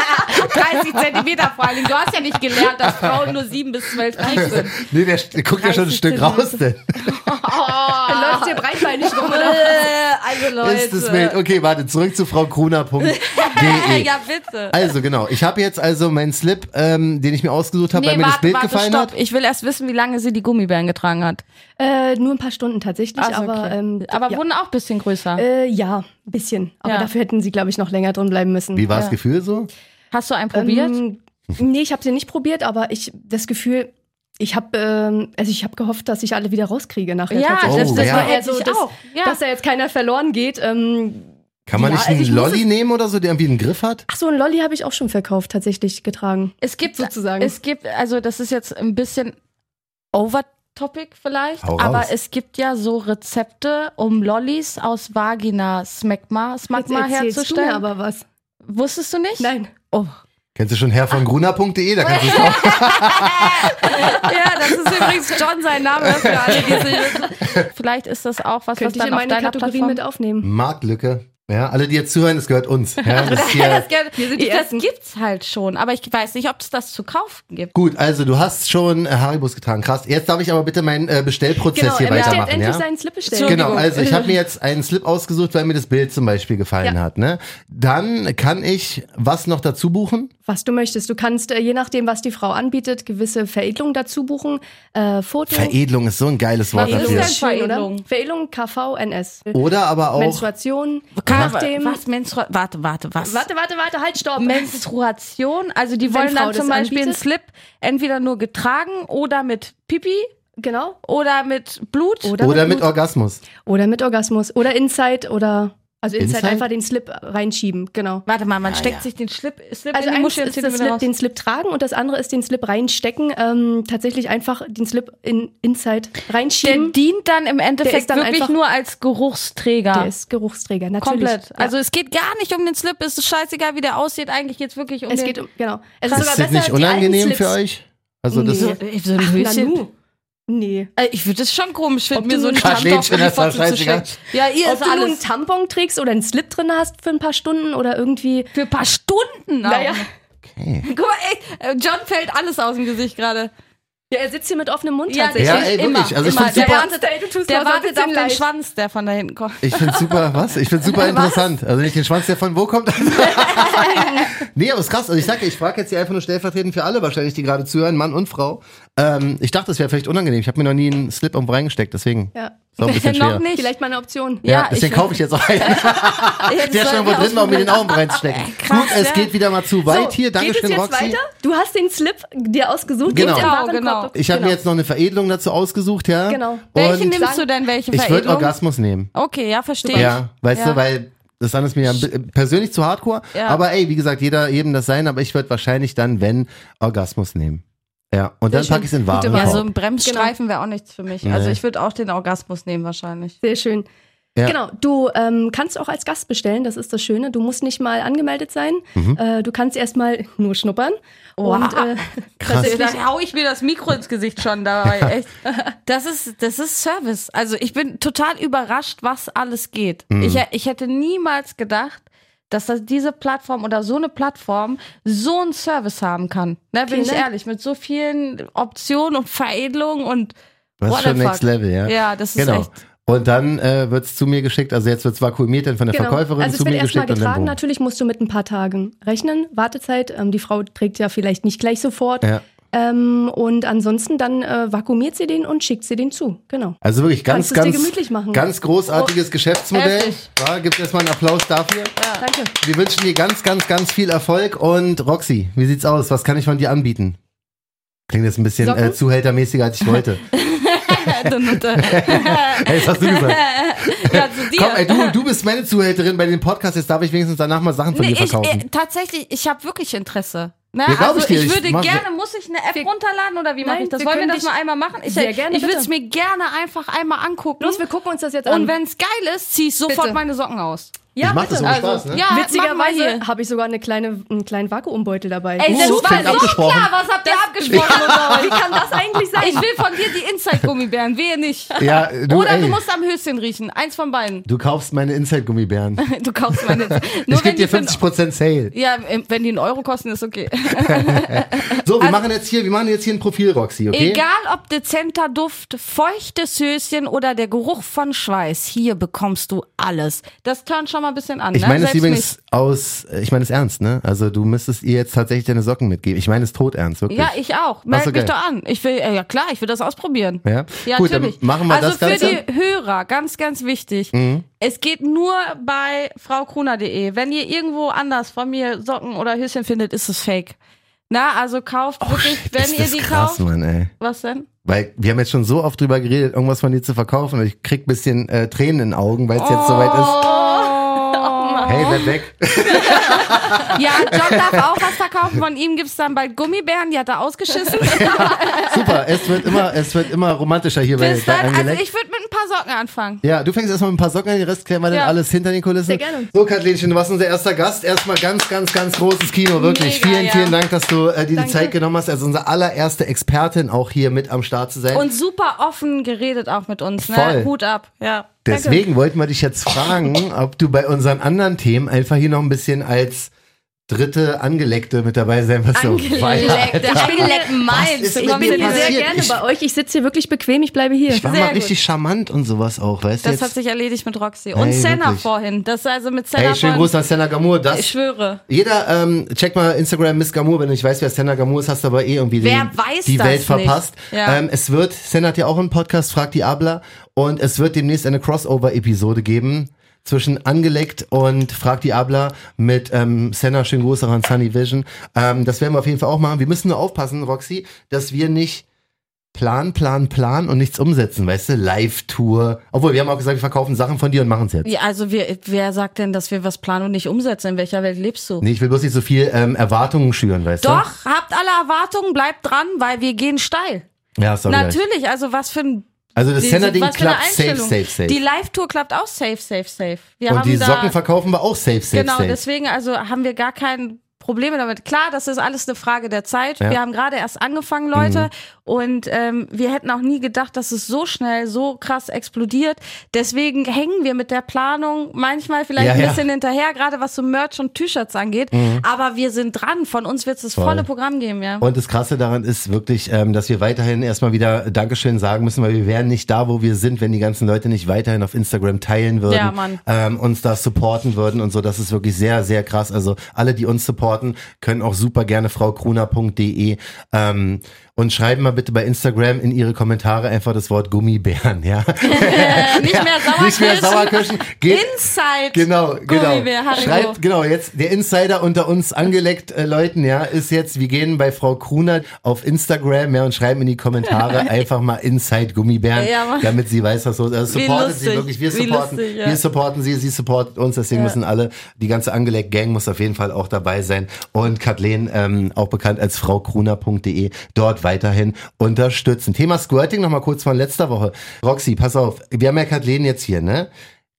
30 Zentimeter vor allen Dingen. Du hast ja nicht gelernt, dass Frauen nur 7 bis 12 tief sind. nee, der, der guckt ja schon ein 30 Stück raus, denn. Dann läuft hier breitbeinig rum, oder? Also Leute. Ist das wild. Okay, warte, zurück zu Frau Kruner.de. ja, bitte. Also genau, ich habe jetzt also meinen Slip, ähm, den ich mir ausgesucht habe, weil mir das Bild gefallen stopp. hat. Ich will erst wissen, wie lange sie die Gummibären getragen hat. Äh, nur ein paar Stunden tatsächlich, Also, aber, okay. ähm, aber ja. wurden auch ein bisschen größer. Äh, ja, ein bisschen. Aber Ja. dafür hätten sie, glaube ich, noch länger drin bleiben müssen. Wie war das Ja. Gefühl so? Hast du einen probiert? Ähm, nee, ich habe sie nicht probiert, aber ich das Gefühl, ich habe ähm, also ich habe gehofft, dass ich alle wieder rauskriege nachher. ja. Oh, das, das ja. war eher Also, so, das- auch. Ja. dass da jetzt keiner verloren geht. Ähm, Kann man Ja, nicht also einen muss Lolli nehmen oder so, der irgendwie einen Griff hat? ach so, ein Lolli habe ich auch schon verkauft, tatsächlich getragen. es gibt sozusagen. Es gibt, also das ist jetzt ein bisschen over-topic vielleicht, Hau raus. aber es gibt ja so Rezepte, um Lollis aus Vagina Smegma, Smegma erzählst du mir herzustellen. aber was. Wusstest du nicht? Nein. Oh. Kennst du schon Herr von Gruner.de? Da kannst du es auch. Ja, das ist übrigens John sein Name für alle, die sich wissen. Vielleicht ist das auch was, Könnte was ich dann in auf meine deiner Kategorie Plattform... mit aufnehmen. Marktlücke. Ja, alle, die jetzt zuhören, das gehört uns. Ja, das hier. das, Wir sind die das gibt's halt schon, aber ich weiß nicht, ob es das zu kaufen gibt. Gut, also du hast schon äh, Haribus getragen. Krass. Jetzt darf ich aber bitte meinen äh, Bestellprozess Genau, hier er weitermachen. endlich Ja? seinen Slip bestellen. Genau, also ich habe mir jetzt einen Slip ausgesucht, weil mir das Bild zum Beispiel gefallen Ja. hat. Ne? Dann kann ich was noch dazu buchen? Was du möchtest. Du kannst, äh, je nachdem, was die Frau anbietet, gewisse Veredelungen dazu buchen. Äh, Foto. Veredelung ist so ein geiles Wort ist dafür. denn Schön, Veredelung? oder? Veredelung, KVNS. Oder aber auch Menstruation. Nachdem, was, Menstrua warte, warte, was? warte, warte, warte, halt, stopp. Menstruation, also die wollen Frau dann zum Beispiel einen? Slip entweder nur getragen oder mit Pipi Genau. Oder mit Blut? Oder, Oder mit mit Blut. Orgasmus. Oder mit Orgasmus. Oder Inside oder. Also Inside, Inside? einfach den Slip reinschieben, genau. Warte mal, man Ah, steckt ja. sich den Slip, Slip Also in die eins Muschel ist das Slip, den Slip tragen und das andere ist den Slip reinstecken. Ähm, tatsächlich einfach den Slip in Inside Der reinschieben. dient dann im Endeffekt ist dann wirklich einfach- nur als Geruchsträger. Der ist Geruchsträger, natürlich. Komplett. Ja. Also es geht gar nicht um den Slip, es ist scheißegal, wie der aussieht. Eigentlich geht's wirklich um es den... geht um, genau. Es Ist das nicht unangenehm für euch? Also das Nee. so, so ein Ach, Höschen. Nanu. Nee. Äh, Ich würde es schon komisch finden, mir du so ein ein Tampon in die Fotze zu stecken. Ja, ihr Ob ist du nun einen alles Tampon trägst oder einen Slip drin hast für ein paar Stunden oder irgendwie. für ein paar Stunden. Naja. okay. Guck mal, ey, äh, John fällt alles aus dem Gesicht gerade. Ja, er sitzt hier mit offenem Mund Ja, tatsächlich. Ja, ey, immer, wirklich. Also ich immer. Der super. wartet, Ey, du tust der wartet auf den leid. Schwanz, der von da hinten kommt. Ich finde super, was? Ich finde super interessant. Also nicht den Schwanz, der von wo kommt. nee, aber ist krass. Also ich sage, ich frage jetzt hier einfach nur stellvertretend für alle wahrscheinlich, die gerade zuhören, Mann und Frau. Ähm, ich dachte, das wäre vielleicht unangenehm. Ich habe mir noch nie einen Slip irgendwo reingesteckt, deswegen. Ja. Ist auch ein bisschen Noch nicht. Vielleicht mal eine Option. Ja, Ja, deswegen ich- kaufe ich jetzt auch einen. Der schon wo drin war, um mir den Augen reinzustecken. Krass, Gut, es ja. geht wieder mal zu weit So, hier. geht es Dankeschön, jetzt Roxy. weiter? Du hast den Slip dir ausgesucht. Genau. Genau, genau. Ich habe mir jetzt noch eine Veredelung dazu ausgesucht, ja. Genau. Welche Und nimmst du denn? Welche ich würde Veredelung? Orgasmus nehmen. Okay, ja, verstehe ich. Ja, weißt Ja. du, weil das andere ist mir ja persönlich zu hardcore. Ja. Aber ey, wie gesagt, jeder jedem das sein, aber ich würde wahrscheinlich dann, wenn, Orgasmus nehmen. Ja, und dann packe ich es in Warenkorb. Ja, so ein Bremsstreifen wäre auch nichts für mich. Nee. Also ich würde auch den Orgasmus nehmen wahrscheinlich. Sehr schön. Ja. Genau, du ähm, kannst auch als Gast bestellen, das ist das Schöne. Du musst nicht mal angemeldet sein. Mhm. Äh, du kannst erstmal nur schnuppern. Wow. Und äh, Krass. Da hau ich mir das Mikro ins Gesicht schon dabei. Echt. Das ist, das ist Service. Also ich bin total überrascht, was alles geht. Mhm. Ich, ich hätte niemals gedacht, dass das diese Plattform oder so eine Plattform so einen Service haben kann. Ne, bin Vielen ich Dank. ehrlich, mit so vielen Optionen und Veredelungen und Das ist schon Next. Level, ja. Ja, das ist Genau. echt. Und dann äh, wird's zu mir geschickt, also jetzt wird's vakuumiert, dann von der genau. Verkäuferin also es zu wird mir erstmal geschickt und dann getragen. boom. Natürlich musst du mit ein paar Tagen rechnen. Wartezeit. Ähm, die Frau trägt ja vielleicht nicht gleich sofort. Ja. Ähm, und ansonsten dann äh, vakuumiert sie den und schickt sie den zu. Genau. Also wirklich ganz, Kannst ganz, gemütlich machen. ganz großartiges Geschäftsmodell. heftig. Ja, gibt erstmal einen Applaus dafür. Danke. Wir wünschen dir ganz, ganz, ganz viel Erfolg und Roxy, wie sieht's aus? Was kann ich von dir anbieten? Klingt jetzt ein bisschen Socken? äh, zuhältermäßiger, als ich wollte. hey, das hast du gesagt. ja, zu dir. Komm, ey, du, du bist meine Zuhälterin bei den Podcasts, jetzt darf ich wenigstens danach mal Sachen von Nee, dir ich, verkaufen. äh, tatsächlich, ich habe wirklich Interesse. Ne? Ja, also ich dir. ich Ich würde mach- gerne, muss ich eine App Wir- runterladen oder wie mache ich das? wir Wollen wir das dich- mal einmal machen? Ich, Sehr gerne, ich würde es mir gerne einfach einmal angucken. Los, wir gucken uns das jetzt und an. wenn es geil ist, zieh ich sofort Bitte. meine Socken aus. Ja, ich mach das bitte. ohne Also, Spaß, ne? ja, Witzigerweise habe ich sogar eine kleine, einen kleinen Vakuumbeutel dabei. Ey, das Uh, war so abgesprochen. klar. Was habt ihr abgesprochen? Wie kann das eigentlich sein? Ich will von dir die Inside-Gummibären, wehe nicht. Ja, du, Oder ey, du musst am Höschen riechen. Eins von beiden. du kaufst meine Inside-Gummibären. Du kaufst meine. Nur Ich gebe dir die für- 50% Sale. Ja, ähm, wenn die einen Euro kosten, ist okay. So, wir machen jetzt hier, wir machen jetzt hier ein Profil, Roxy, okay? Egal ob dezenter Duft, feuchtes Höschen oder der Geruch von Schweiß, hier bekommst du alles. Das turnt schon mal ein bisschen an. Ich ne? meine es Selbst übrigens aus, äh, ich meine es ernst, ne? Also du müsstest ihr jetzt tatsächlich deine Socken mitgeben. Ich meine es tot ernst, wirklich. Ja, ich auch. Meld mich geil. doch an. Ich will, äh, ja klar, ich will das ausprobieren. Ja? Ja, Gut, dann natürlich. machen wir also das Ganze. Mhm. für die Hörer, ganz, ganz wichtig. Es geht nur bei fraukruner.de. Wenn ihr irgendwo anders von mir Socken oder Höschen findet, ist es fake. Na, also kauft wirklich, wenn ist ihr die krass, kauft. Mann, ey. Was denn? Weil wir haben jetzt schon so oft drüber geredet, irgendwas von dir zu verkaufen und ich krieg bisschen äh, Tränen in den Augen, weil es jetzt soweit ist. Oh. Hey, bleib weg. Ja, John darf auch was verkaufen. Von ihm gibt's dann bald Gummibären, die hat er ausgeschissen. Super, es wird immer, es wird immer romantischer hier bei, Bis bei dann, also ich würde mit ein paar Socken anfangen. Ja, du fängst erstmal mit ein paar Socken an, den Rest klären wir dann Ja. alles hinter den Kulissen. Sehr gerne. So, Kathlenchen, du warst unser erster Gast. Erstmal ganz, ganz, ganz großes Kino, wirklich. Mega, vielen, ja. vielen Dank, dass du äh, dir die. Zeit genommen hast, als unsere allererste Expertin auch hier mit am Start zu sein. Und super offen geredet auch mit uns. Ne? Voll. Hut ab. Ja. Deswegen wollten wir dich jetzt fragen, ob du bei unseren anderen Themen einfach hier noch ein bisschen als dritte Angeleckte mit dabei sein. So, Was meins. ist Ich mit komm mir hier bin nicht- sehr gerne Ich- bei euch. Ich sitze hier wirklich bequem. Ich bleibe hier. Ich war Sehr mal gut. richtig charmant und sowas auch, weißt du? Das hat Jetzt, sich erledigt mit Roxy. Und Ey, Senna wirklich. vorhin. Das ist also mit Senna Ey, schönen. Gruß an Senna Gamur. Das, Ich schwöre. Jeder, ähm, check mal Instagram Miss Gamur, wenn du nicht weißt, wer Senna Gamur ist, hast du aber eh irgendwie Wer den, weiß die Welt nicht? verpasst. Ja. Ähm, es wird, Senna hat ja auch einen Podcast, Frag die Abler, und es wird demnächst eine Crossover-Episode geben zwischen Angeleckt und Frag die Abler mit ähm, Senna, schönen Gruß auch an Sunny Vision. Ähm, das werden wir auf jeden Fall auch machen. Wir müssen nur aufpassen, Roxy, dass wir nicht Plan, Plan, Plan und nichts umsetzen, weißt du? Live-Tour. Obwohl, wir haben auch gesagt, wir verkaufen Sachen von dir und machen es jetzt. Ja, also wir, wer sagt denn, dass wir was planen und nicht umsetzen? In welcher Welt lebst du? Nee, ich will bloß nicht so viel ähm, Erwartungen schüren, weißt Doch, habt alle Erwartungen, bleibt dran, weil wir gehen steil. du? Ja, sorry. Natürlich, also was für ein Also das eine klappt safe, safe, safe. Die Live-Tour klappt auch safe, safe, safe. Wir und haben die Socken verkaufen wir auch safe, safe, Genau, safe. deswegen also haben wir gar kein Probleme damit. Klar, das ist alles eine Frage der Zeit. Ja. Mhm. Wir haben gerade erst angefangen, Leute, und ähm, wir hätten auch nie gedacht, dass es so schnell, so krass explodiert. Deswegen hängen wir mit der Planung manchmal vielleicht Ja, ein ja. bisschen hinterher, gerade was so Merch und T-Shirts angeht. Aber wir sind dran. Von uns wird es das Mhm. Voll. volle Programm geben, ja. Und das Krasse daran ist wirklich, ähm, dass wir weiterhin erstmal wieder Dankeschön sagen müssen, weil wir wären nicht da, wo wir sind, wenn die ganzen Leute nicht weiterhin auf Instagram teilen würden, Ja. Ähm, uns da supporten würden und so. Das ist wirklich sehr, sehr krass. Also alle, die uns supporten, können auch super gerne fraukruner.de ähm, und schreiben mal bitte bei Instagram in ihre Kommentare einfach das Wort Gummibären, ja. nicht mehr Sauerkirschen. Nicht mehr Sauerkirschen. Geht, Inside. Genau, genau. Schreibt, genau, jetzt der Insider unter uns angeleckt äh, Leuten, ja, ist jetzt, wir gehen bei Frau Kruner auf Instagram, ja, und schreiben in die Kommentare einfach mal Inside Gummibären, Ja, damit sie weiß, was so ist. Also supportet sie wirklich, wir supporten, lustig, ja. wir supporten sie, sie supportet uns, deswegen müssen alle, die ganze angeleckt Gang muss auf jeden Fall auch dabei sein und Kathleen, ähm, auch bekannt als fraukruner.de, dort weiterhin unterstützen. Thema Squirting nochmal kurz von letzter Woche. Roxy, pass auf, wir haben ja Kathleen jetzt hier, ne?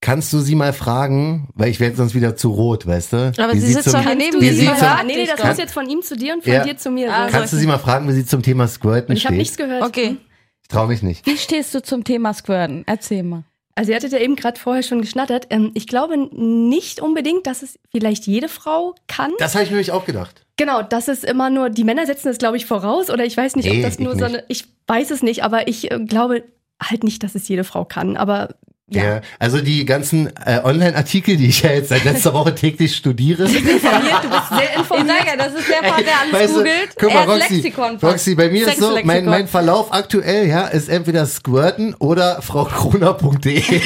Kannst du sie mal fragen, weil ich werde sonst wieder zu rot, weißt du? Aber Wie sie sitzt doch hier neben wie mir. sie zum- nee, nee, das muss jetzt von ihm zu dir und von Ja. dir zu mir sein. Kannst du sie mal fragen, wie sie zum Thema Squirten Und ich habe steht? nichts gehört. Okay. Ich trau mich nicht. Wie stehst du zum Thema Squirten? Erzähl mal. Also ihr hattet ja eben gerade vorher schon geschnattert. Ähm, ich glaube nicht unbedingt, dass es vielleicht jede Frau kann. Das habe ich mir nämlich auch gedacht. Genau, das ist immer nur, die Männer setzen das, glaube ich, voraus. Oder ich weiß nicht, Nee, ob das nur so eine, ich weiß es nicht, aber ich äh, glaube halt nicht, dass es jede Frau kann. Aber Ja. ja, also die ganzen äh, Online-Artikel, die ich ja jetzt seit letzter Woche täglich studiere. informiert, du bist sehr Ich informiert. sag ja, das ist der Part, der alles Weißt du, googelt. guck mal, er hat Roxy, Lexikon. Roxy, bei mir ist so, mein, mein Verlauf aktuell, ja, ist entweder Squirten oder fraukroner.de.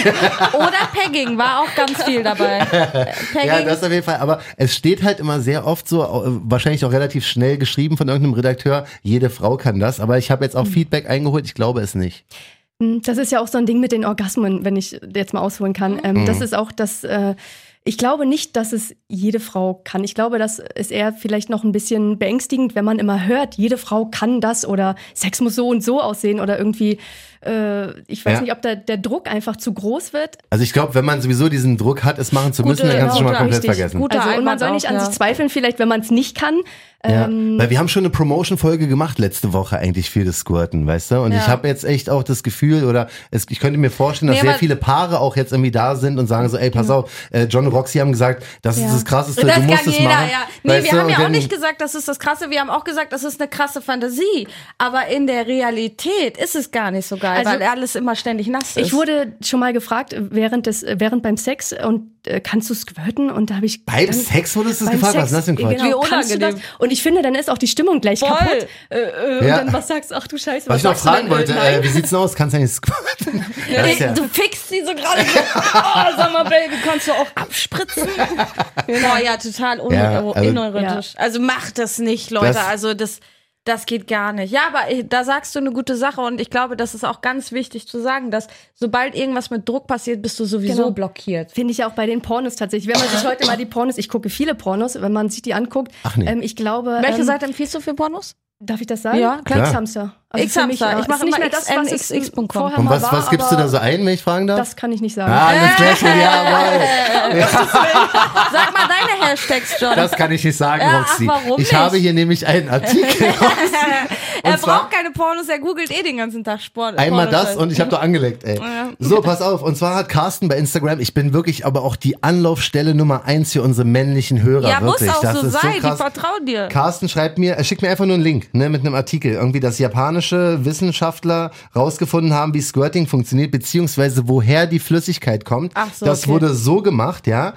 Oder Pegging war auch ganz viel dabei. Pegging. Ja, das auf jeden Fall. Aber es steht halt immer sehr oft so, wahrscheinlich auch relativ schnell geschrieben von irgendeinem Redakteur, jede Frau kann das. Aber ich habe jetzt auch Hm. Feedback eingeholt, ich glaube es nicht. Hm, Das ist ja auch so ein Ding mit den Orgasmen, wenn ich jetzt mal ausholen kann. Ähm, Mhm. Das ist auch das, äh, ich glaube nicht, dass es jede Frau kann. Ich glaube, das ist eher vielleicht noch ein bisschen beängstigend, wenn man immer hört, jede Frau kann das oder Sex muss so und so aussehen oder irgendwie, äh, ich weiß Ja. nicht, ob da der Druck einfach zu groß wird. Also ich glaube, wenn man sowieso diesen Druck hat, es machen zu Gute- müssen, dann kannst du schon mal komplett richtig. vergessen. Guter Also, und man soll nicht auch, an ja. sich zweifeln, vielleicht, wenn man es nicht kann. Ja, Ähm, weil wir haben schon eine Promotion-Folge gemacht letzte Woche eigentlich für das Squirten, weißt du? Und Ja. ich habe jetzt echt auch das Gefühl, oder es, ich könnte mir vorstellen, dass Nee, sehr viele Paare auch jetzt irgendwie da sind und sagen so, ey, pass auf, äh, John und Roxy haben gesagt, das ist das Krasseste, Das du musst kann es jeder, machen. ja. Nee, Weißt wir du? haben Und ja auch nicht gesagt, das ist das Krasse. Wir haben auch gesagt, das ist eine krasse Fantasie. Aber in der Realität ist es gar nicht so geil, Also- weil alles immer ständig nass ist. ich wurde schon mal gefragt, während, des, während beim Sex, und äh, kannst du squirten? Und da habe ich. Beim dann- Sex wurdest du das gefragt? Was ist Sex, das denn Quatsch? Genau, Wie kannst du das? unangenehm. Und ich finde, dann ist auch die Stimmung gleich Voll. kaputt. Äh, äh, Ja. Und dann was sagst du? Ach du Scheiße. Was ich noch fragen denn? wollte, Äh, wie sieht's denn aus? Kannst du eigentlich squirten? Ist ja, Du fixst sie so gerade so. Oh, sag mal, Baby, kannst du auch abspritzen? Boah, ja, total un Ja, also- unerotisch. Also macht das nicht, Leute. Das- also das, das geht gar nicht. Ja, aber äh, da sagst du eine gute Sache und ich glaube, das ist auch ganz wichtig zu sagen, dass sobald irgendwas mit Druck passiert, bist du sowieso Genau. blockiert. Finde ich auch bei den Pornos tatsächlich. Wenn man sich heute mal die Pornos, ich gucke viele Pornos, wenn man sich die anguckt, Ach nee. ähm, ich glaube. Welche ähm, Seite empfiehlst du für Pornos? Darf ich das sagen? Ja, klar. X-Hamster. Also X-Hamster. für mich, ja, Ich mache nicht mehr das, was es vorher und mal was, war, was gibst du da so ein, wenn ich fragen darf? Das kann ich nicht sagen. ah, das Klärchen, jawohl. Sag mal deine Hashtags, John. Das kann ich nicht sagen, Ja, ach, Roxy. warum ich nicht? habe hier nämlich einen Artikel. er braucht keine Pornos, er googelt eh den ganzen Tag Sport. Einmal Pornos. das und ich habe doch angelegt, ey. So, pass auf. Und zwar hat Carsten bei Instagram, ich bin wirklich aber auch die Anlaufstelle Nummer eins für unsere männlichen Hörer. Ja, muss wirklich. auch das so ist sein, so die krass. vertrauen dir. Carsten schreibt mir, er schickt mir einfach nur einen Link, ne, mit einem Artikel. Irgendwie, dass japanische Wissenschaftler rausgefunden haben, wie Squirting funktioniert, beziehungsweise woher die Flüssigkeit kommt. Ach so, das okay. wurde so gemacht, ja.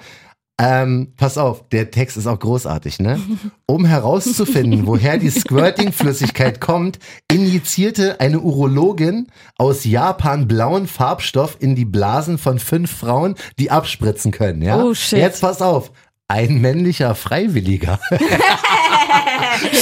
Ähm, pass auf, der Text ist auch großartig, ne? Um herauszufinden, woher die Squirting-Flüssigkeit kommt, injizierte eine Urologin aus Japan blauen Farbstoff in die Blasen von fünf Frauen, die abspritzen können, ja? Oh, shit. Jetzt pass auf. Ein männlicher Freiwilliger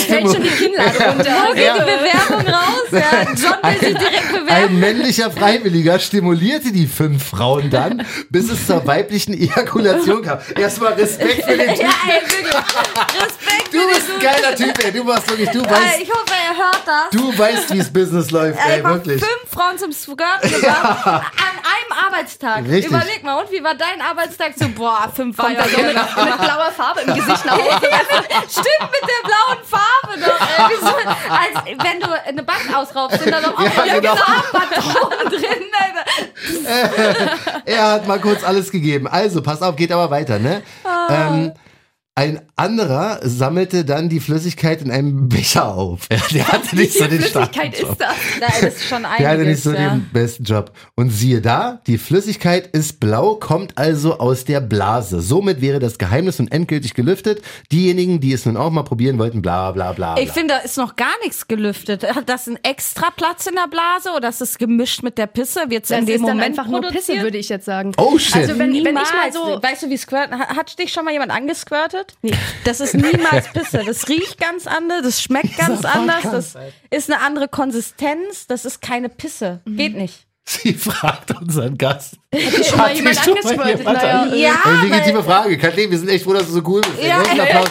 Fällt schon die Kinnlade runter. Wo geht die Bewerbung raus? Ja, John will sich direkt bewerben. Ein männlicher Freiwilliger stimulierte die fünf Frauen dann, bis es zur weiblichen Ejakulation kam. Erstmal Respekt für den Typ. Ja, ey, wirklich. Respekt Du bist ein geiler Typ, ey. Du warst wirklich, du Ey, weißt, ich hoffe, er hört das. du weißt, wie es Business läuft, ey, Einfach wirklich. fünf Frauen zum Skirten gebracht an einem Arbeitstag. Richtig. Überleg mal, und wie war dein Arbeitstag? So, boah, fünf da Frauen. so mit, mit blauer Farbe im Gesicht nach Hause. Stimmt, mit der blauen Farbe. Ey, wie so, als wenn du eine Bank ausraubst, sind da noch auch Ja, genau. Patronen drin. Alter. Er hat mal kurz alles gegeben. Also, pass auf, geht aber weiter, ne? Ah. Ähm, ein anderer sammelte dann die Flüssigkeit in einem Becher auf. Der hatte nicht so den Flüssigkeit ist das? Nein, das ist schon Der hatte nicht einiges, so ja. den besten Job. Und siehe da, die Flüssigkeit ist blau, kommt also aus der Blase. Somit wäre das Geheimnis nun endgültig gelüftet. Diejenigen, die es nun auch mal probieren wollten, bla bla bla. bla. Ich finde, da ist noch gar nichts gelüftet. Hat das einen extra Platz in der Blase oder ist es gemischt mit der Pisse? Wird's Das in dem ist dann Moment einfach nur? Pisse, würde ich jetzt sagen. oh shit. Also wenn, wenn ich mal so... Weißt du, wie squirten? Hat, hat dich schon mal jemand angesquirtet? Nee. Das ist niemals Pisse. Das riecht ganz anders, das schmeckt ganz anders, das ist eine andere Konsistenz, das ist keine Pisse. Geht nicht. Sie fragt unseren Gast. Schon mal jemand angesquirtet? Naja, Ja, Ey, legitime Frage. Kathleen, wir sind echt froh, dass du so cool bist. Ey, Ja. großen Applaus.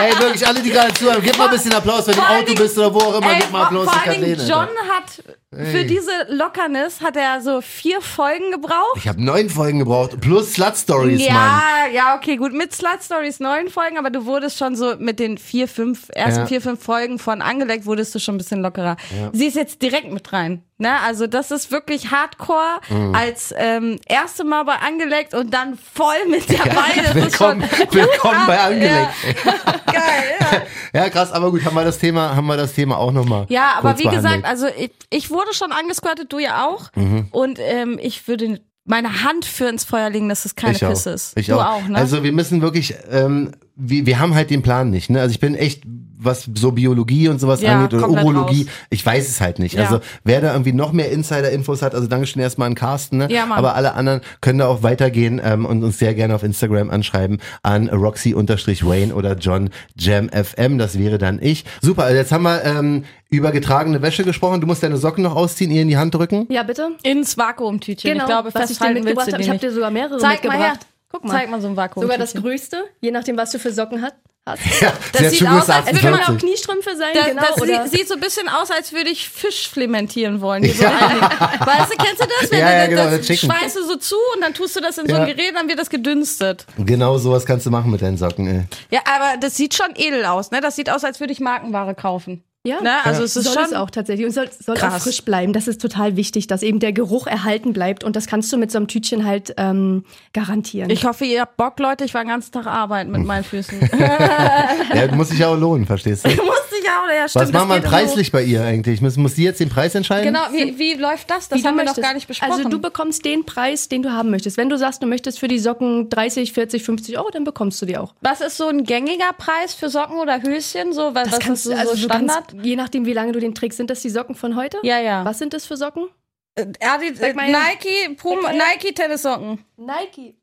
Ey, wirklich, alle, die gerade zuhören, gib mal ein bisschen Applaus, wenn du im Auto Dingen- bist oder wo auch immer, Ey, gib mal Applaus vor für allen Dingen, Kathleen. John Alter. hat für diese Lockerness hat er so vier Folgen gebraucht. Ich habe neun Folgen gebraucht, plus Slut Stories, Mann. Ja, ja, okay, gut. Mit Slut Stories neun Folgen, aber du wurdest schon so mit den vier, fünf, ersten Ja. vier, fünf Folgen von angelegt, wurdest du schon ein bisschen lockerer. Sie ist jetzt direkt mit rein. Ne? Also das ist wirklich Hardcore Mhm. als ähm, erste Mal bei angelegt und dann voll mit dabei. Ist Willkommen, willkommen bei Angelegt. Ja, geil, ja. Ja, krass, aber gut, haben wir das Thema, haben wir das Thema auch nochmal. Ja, aber wie behandelt. gesagt, also ich, ich wurde schon angesquirtet, du ja auch. Mhm. Und ähm, ich würde meine Hand für ins Feuer legen, dass es keine ich auch. Pisse ist. Ich du auch. auch, ne? Also wir müssen wirklich, ähm, wir, wir haben halt den Plan nicht. Ne? Also ich bin echt, was so Biologie und sowas Ja, angeht oder Urologie, raus. ich weiß es halt nicht. Ja. Also wer da irgendwie noch mehr Insider-Infos hat, also Dankeschön erstmal an Carsten, ne? Ja, Mann. aber alle anderen können da auch weitergehen ähm, und uns sehr gerne auf Instagram anschreiben an Roxy-Wayne oder John Jam FM, das wäre dann ich. Super, also jetzt haben wir ähm, über getragene Wäsche gesprochen. Du musst deine Socken noch ausziehen, ihr in die Hand drücken. Ja, bitte? Ins Vakuumtütchen. Genau, ich glaube, was ich dir mitgebracht habe. Ich habe dir sogar mehrere Zeig mal mitgebracht. her. Guck mal. Zeig mal so ein Vakuum. Sogar das größte, je nachdem, was du für Socken hast. hast. Ja, Das sieht aus, als Es können auch 48. Kniestrümpfe sein, Das, genau. das oder sieht, sieht so ein bisschen aus, als würde ich Fisch flementieren wollen. So einlegen. weißt du, kennst du das? Wenn Ja, du ja, das, genau, das schweißt du so zu und dann tust du das in so Ja. ein Gerät, dann wird das gedünstet. Genau sowas kannst du machen mit deinen Socken, ey. Ja, aber das sieht schon edel aus, ne? Das sieht aus, als würde ich Markenware kaufen. Ja. Ne? Also es ist soll schon. es auch tatsächlich und soll, soll auch frisch bleiben. Das ist total wichtig, dass eben der Geruch erhalten bleibt und das kannst du mit so einem Tütchen halt ähm, garantieren. Ich hoffe, ihr habt Bock, Leute. Ich war den ganzen Tag arbeiten mit meinen Füßen. Ja, muss sich ja auch lohnen, verstehst du? Musste ich auch, ja, stimmt. Was machen wir das preislich bei ihr eigentlich? Muss, muss die jetzt den Preis entscheiden? Genau, wie, wie läuft das? Das Wie haben wir noch möchtest. gar nicht besprochen. Also du bekommst den Preis, den du haben möchtest. Wenn du sagst, du möchtest für die Socken 30, 40, 50 Euro, dann bekommst du die auch. was ist so ein gängiger Preis für Socken oder Höschen? So, was, was ist so, also so Standard? kannst, je nachdem, wie lange du den trägst, sind das die Socken von heute? ja, ja. Was sind das für Socken? Äh, Adi, Sag äh, her. Nike, Puma. Nike Tennissocken. Nike.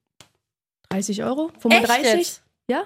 30 Euro? Echt 35? jetzt? Ja.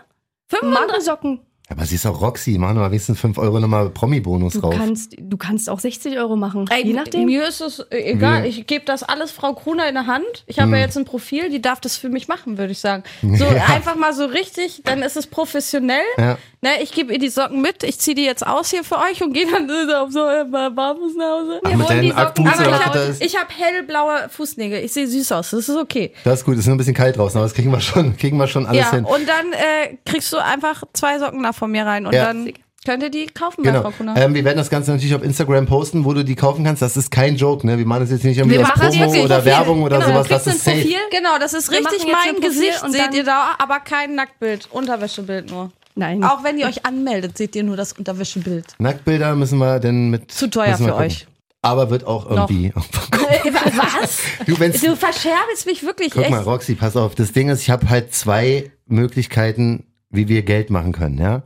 35? Mandelsocken. Aber sie ist auch Roxy, machen wir mal wenigstens 5 Euro nochmal Promi-Bonus Du drauf. kannst, du kannst auch 60 Euro machen. Ey, je nachdem. Mir ist es äh, egal. Ich gebe das alles Frau Gruner in der Hand. Ich habe Hm. ja jetzt ein Profil, die darf das für mich machen, würde ich sagen. So einfach mal so richtig, dann ist es professionell. Ja. Ne, ich gebe ihr die Socken mit, ich ziehe die jetzt aus hier für euch und gehe dann auf so äh, barfuß nach Hause. Ach, mit deinen Socken, Aber ich habe hab hellblaue Fußnägel. Ich sehe süß aus. Das ist okay. Das ist gut, ist nur ein bisschen kalt draußen, aber das kriegen wir schon, kriegen wir schon alles ja, hin. und dann äh, kriegst du einfach zwei Socken da von mir rein und Ja. dann könnt ihr die kaufen bei Genau. Frau Gruner. Ähm, wir werden das Ganze natürlich auf Instagram posten, wo du die kaufen kannst. Das ist kein Joke, ne? Wir machen das jetzt nicht irgendwie Wir das Promo oder Profil. Werbung oder Genau, sowas. Das ist ein safe. Profil. Genau, das ist Wir richtig mein Gesicht, und seht ihr da, aber kein Nacktbild, Unterwäschebild nur. Nein. Auch wenn ihr euch anmeldet, seht ihr nur das Unterwäschebild. Nacktbilder müssen wir denn mit. Zu teuer für gucken. euch. Aber wird auch irgendwie. Was? du, Du verscherbelst mich wirklich guck echt. mal, Roxy, pass auf. Das Ding ist, ich habe halt zwei Möglichkeiten, wie wir Geld machen können, ja?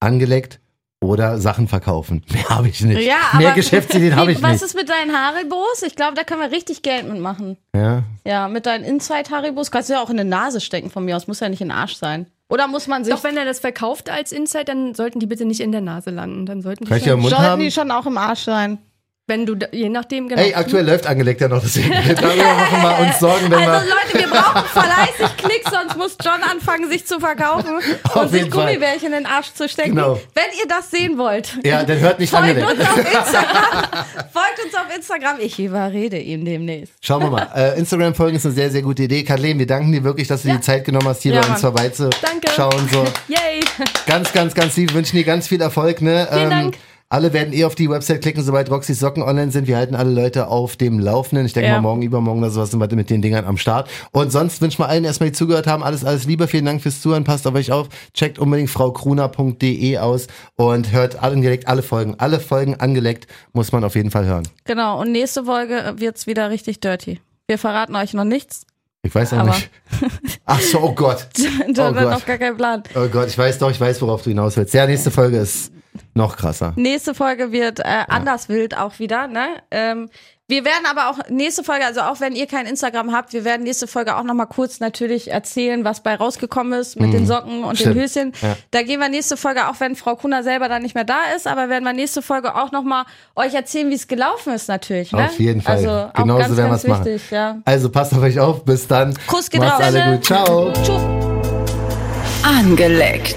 Angeleckt oder Sachen verkaufen. Mehr habe ich nicht. Ja, Mehr Geschäftsideen habe ich Was nicht. ist mit deinen Haribos? Ich glaube, da können wir richtig Geld mitmachen. Ja. Ja, mit deinen Inside-Haribos kannst du ja auch in die Nase stecken von mir aus. Muss ja nicht in den Arsch sein. Oder muss man sich. Doch wenn er das verkauft als Insight, dann sollten die bitte nicht in der Nase landen. Dann sollten die Kann ich ja schon, im Mund sollten haben? die schon auch im Arsch sein? Wenn du, je nachdem, genau. Ey, aktuell läuft angelegt ja noch, deswegen darüber machen wir uns Sorgen, wenn Also wir... Leute, wir brauchen fleißig Klicks, sonst muss John anfolgen, sich zu verkaufen Auf und sich jeden Fall. Gummibärchen in den Arsch zu stecken. Genau. Wenn ihr das sehen wollt, Ja, dann hört nicht folgt angelegt. uns auf Instagram. folgt uns auf Instagram. Ich überrede ihn demnächst. Schauen wir mal. Äh, Instagram-Folgen ist eine sehr, sehr gute Idee. Kathleen, wir danken dir wirklich, dass du Ja. die Zeit genommen hast, hier Ja, bei uns Mann. Danke. vorbeizuschauen. So. Yay! Ganz, ganz, ganz lieb. Wünschen dir ganz viel Erfolg. Ne? Vielen Dank. Alle werden eh auf die Website klicken, sobald Roxys Socken online sind. Wir halten alle Leute auf dem Laufenden. Ich denke Ja. mal, morgen, übermorgen oder sowas sind wir mit den Dingern am Start. Und sonst wünschen wir allen erstmal, die zugehört haben, alles, alles Liebe. Vielen Dank fürs Zuhören. Passt auf euch auf. Checkt unbedingt fraukruna.de aus und hört angelegt alle Folgen. Alle Folgen angelegt muss man auf jeden Fall hören. Genau, und nächste Folge wird's wieder richtig dirty. Wir verraten euch noch nichts. Ich weiß auch Aber- nicht. Ach so, oh Gott. John Oh hat Gott. noch gar keinen Plan. Oh Gott, ich weiß doch, ich weiß, worauf du hinaus willst. Ja, nächste Folge ist noch krasser. Nächste Folge wird äh, anders wild auch wieder, ne? Ähm, wir werden aber auch nächste Folge, also auch wenn ihr kein Instagram habt, wir werden nächste Folge auch nochmal kurz natürlich erzählen, was bei rausgekommen ist mit den Socken und Mhm. Stimmt. den Höschen. Ja. Da gehen wir nächste Folge, auch wenn Frau Kuna selber dann nicht mehr da ist, aber werden wir nächste Folge auch nochmal euch erzählen, wie es gelaufen ist natürlich. Ne? Auf jeden Fall. Also auch Genauso ganz, werden ganz wir's machen. wichtig, ja. Also passt auf euch auf. Bis dann. Kuss geht Macht's raus. alle gut. Ciao. Tschüss. Angeleckt.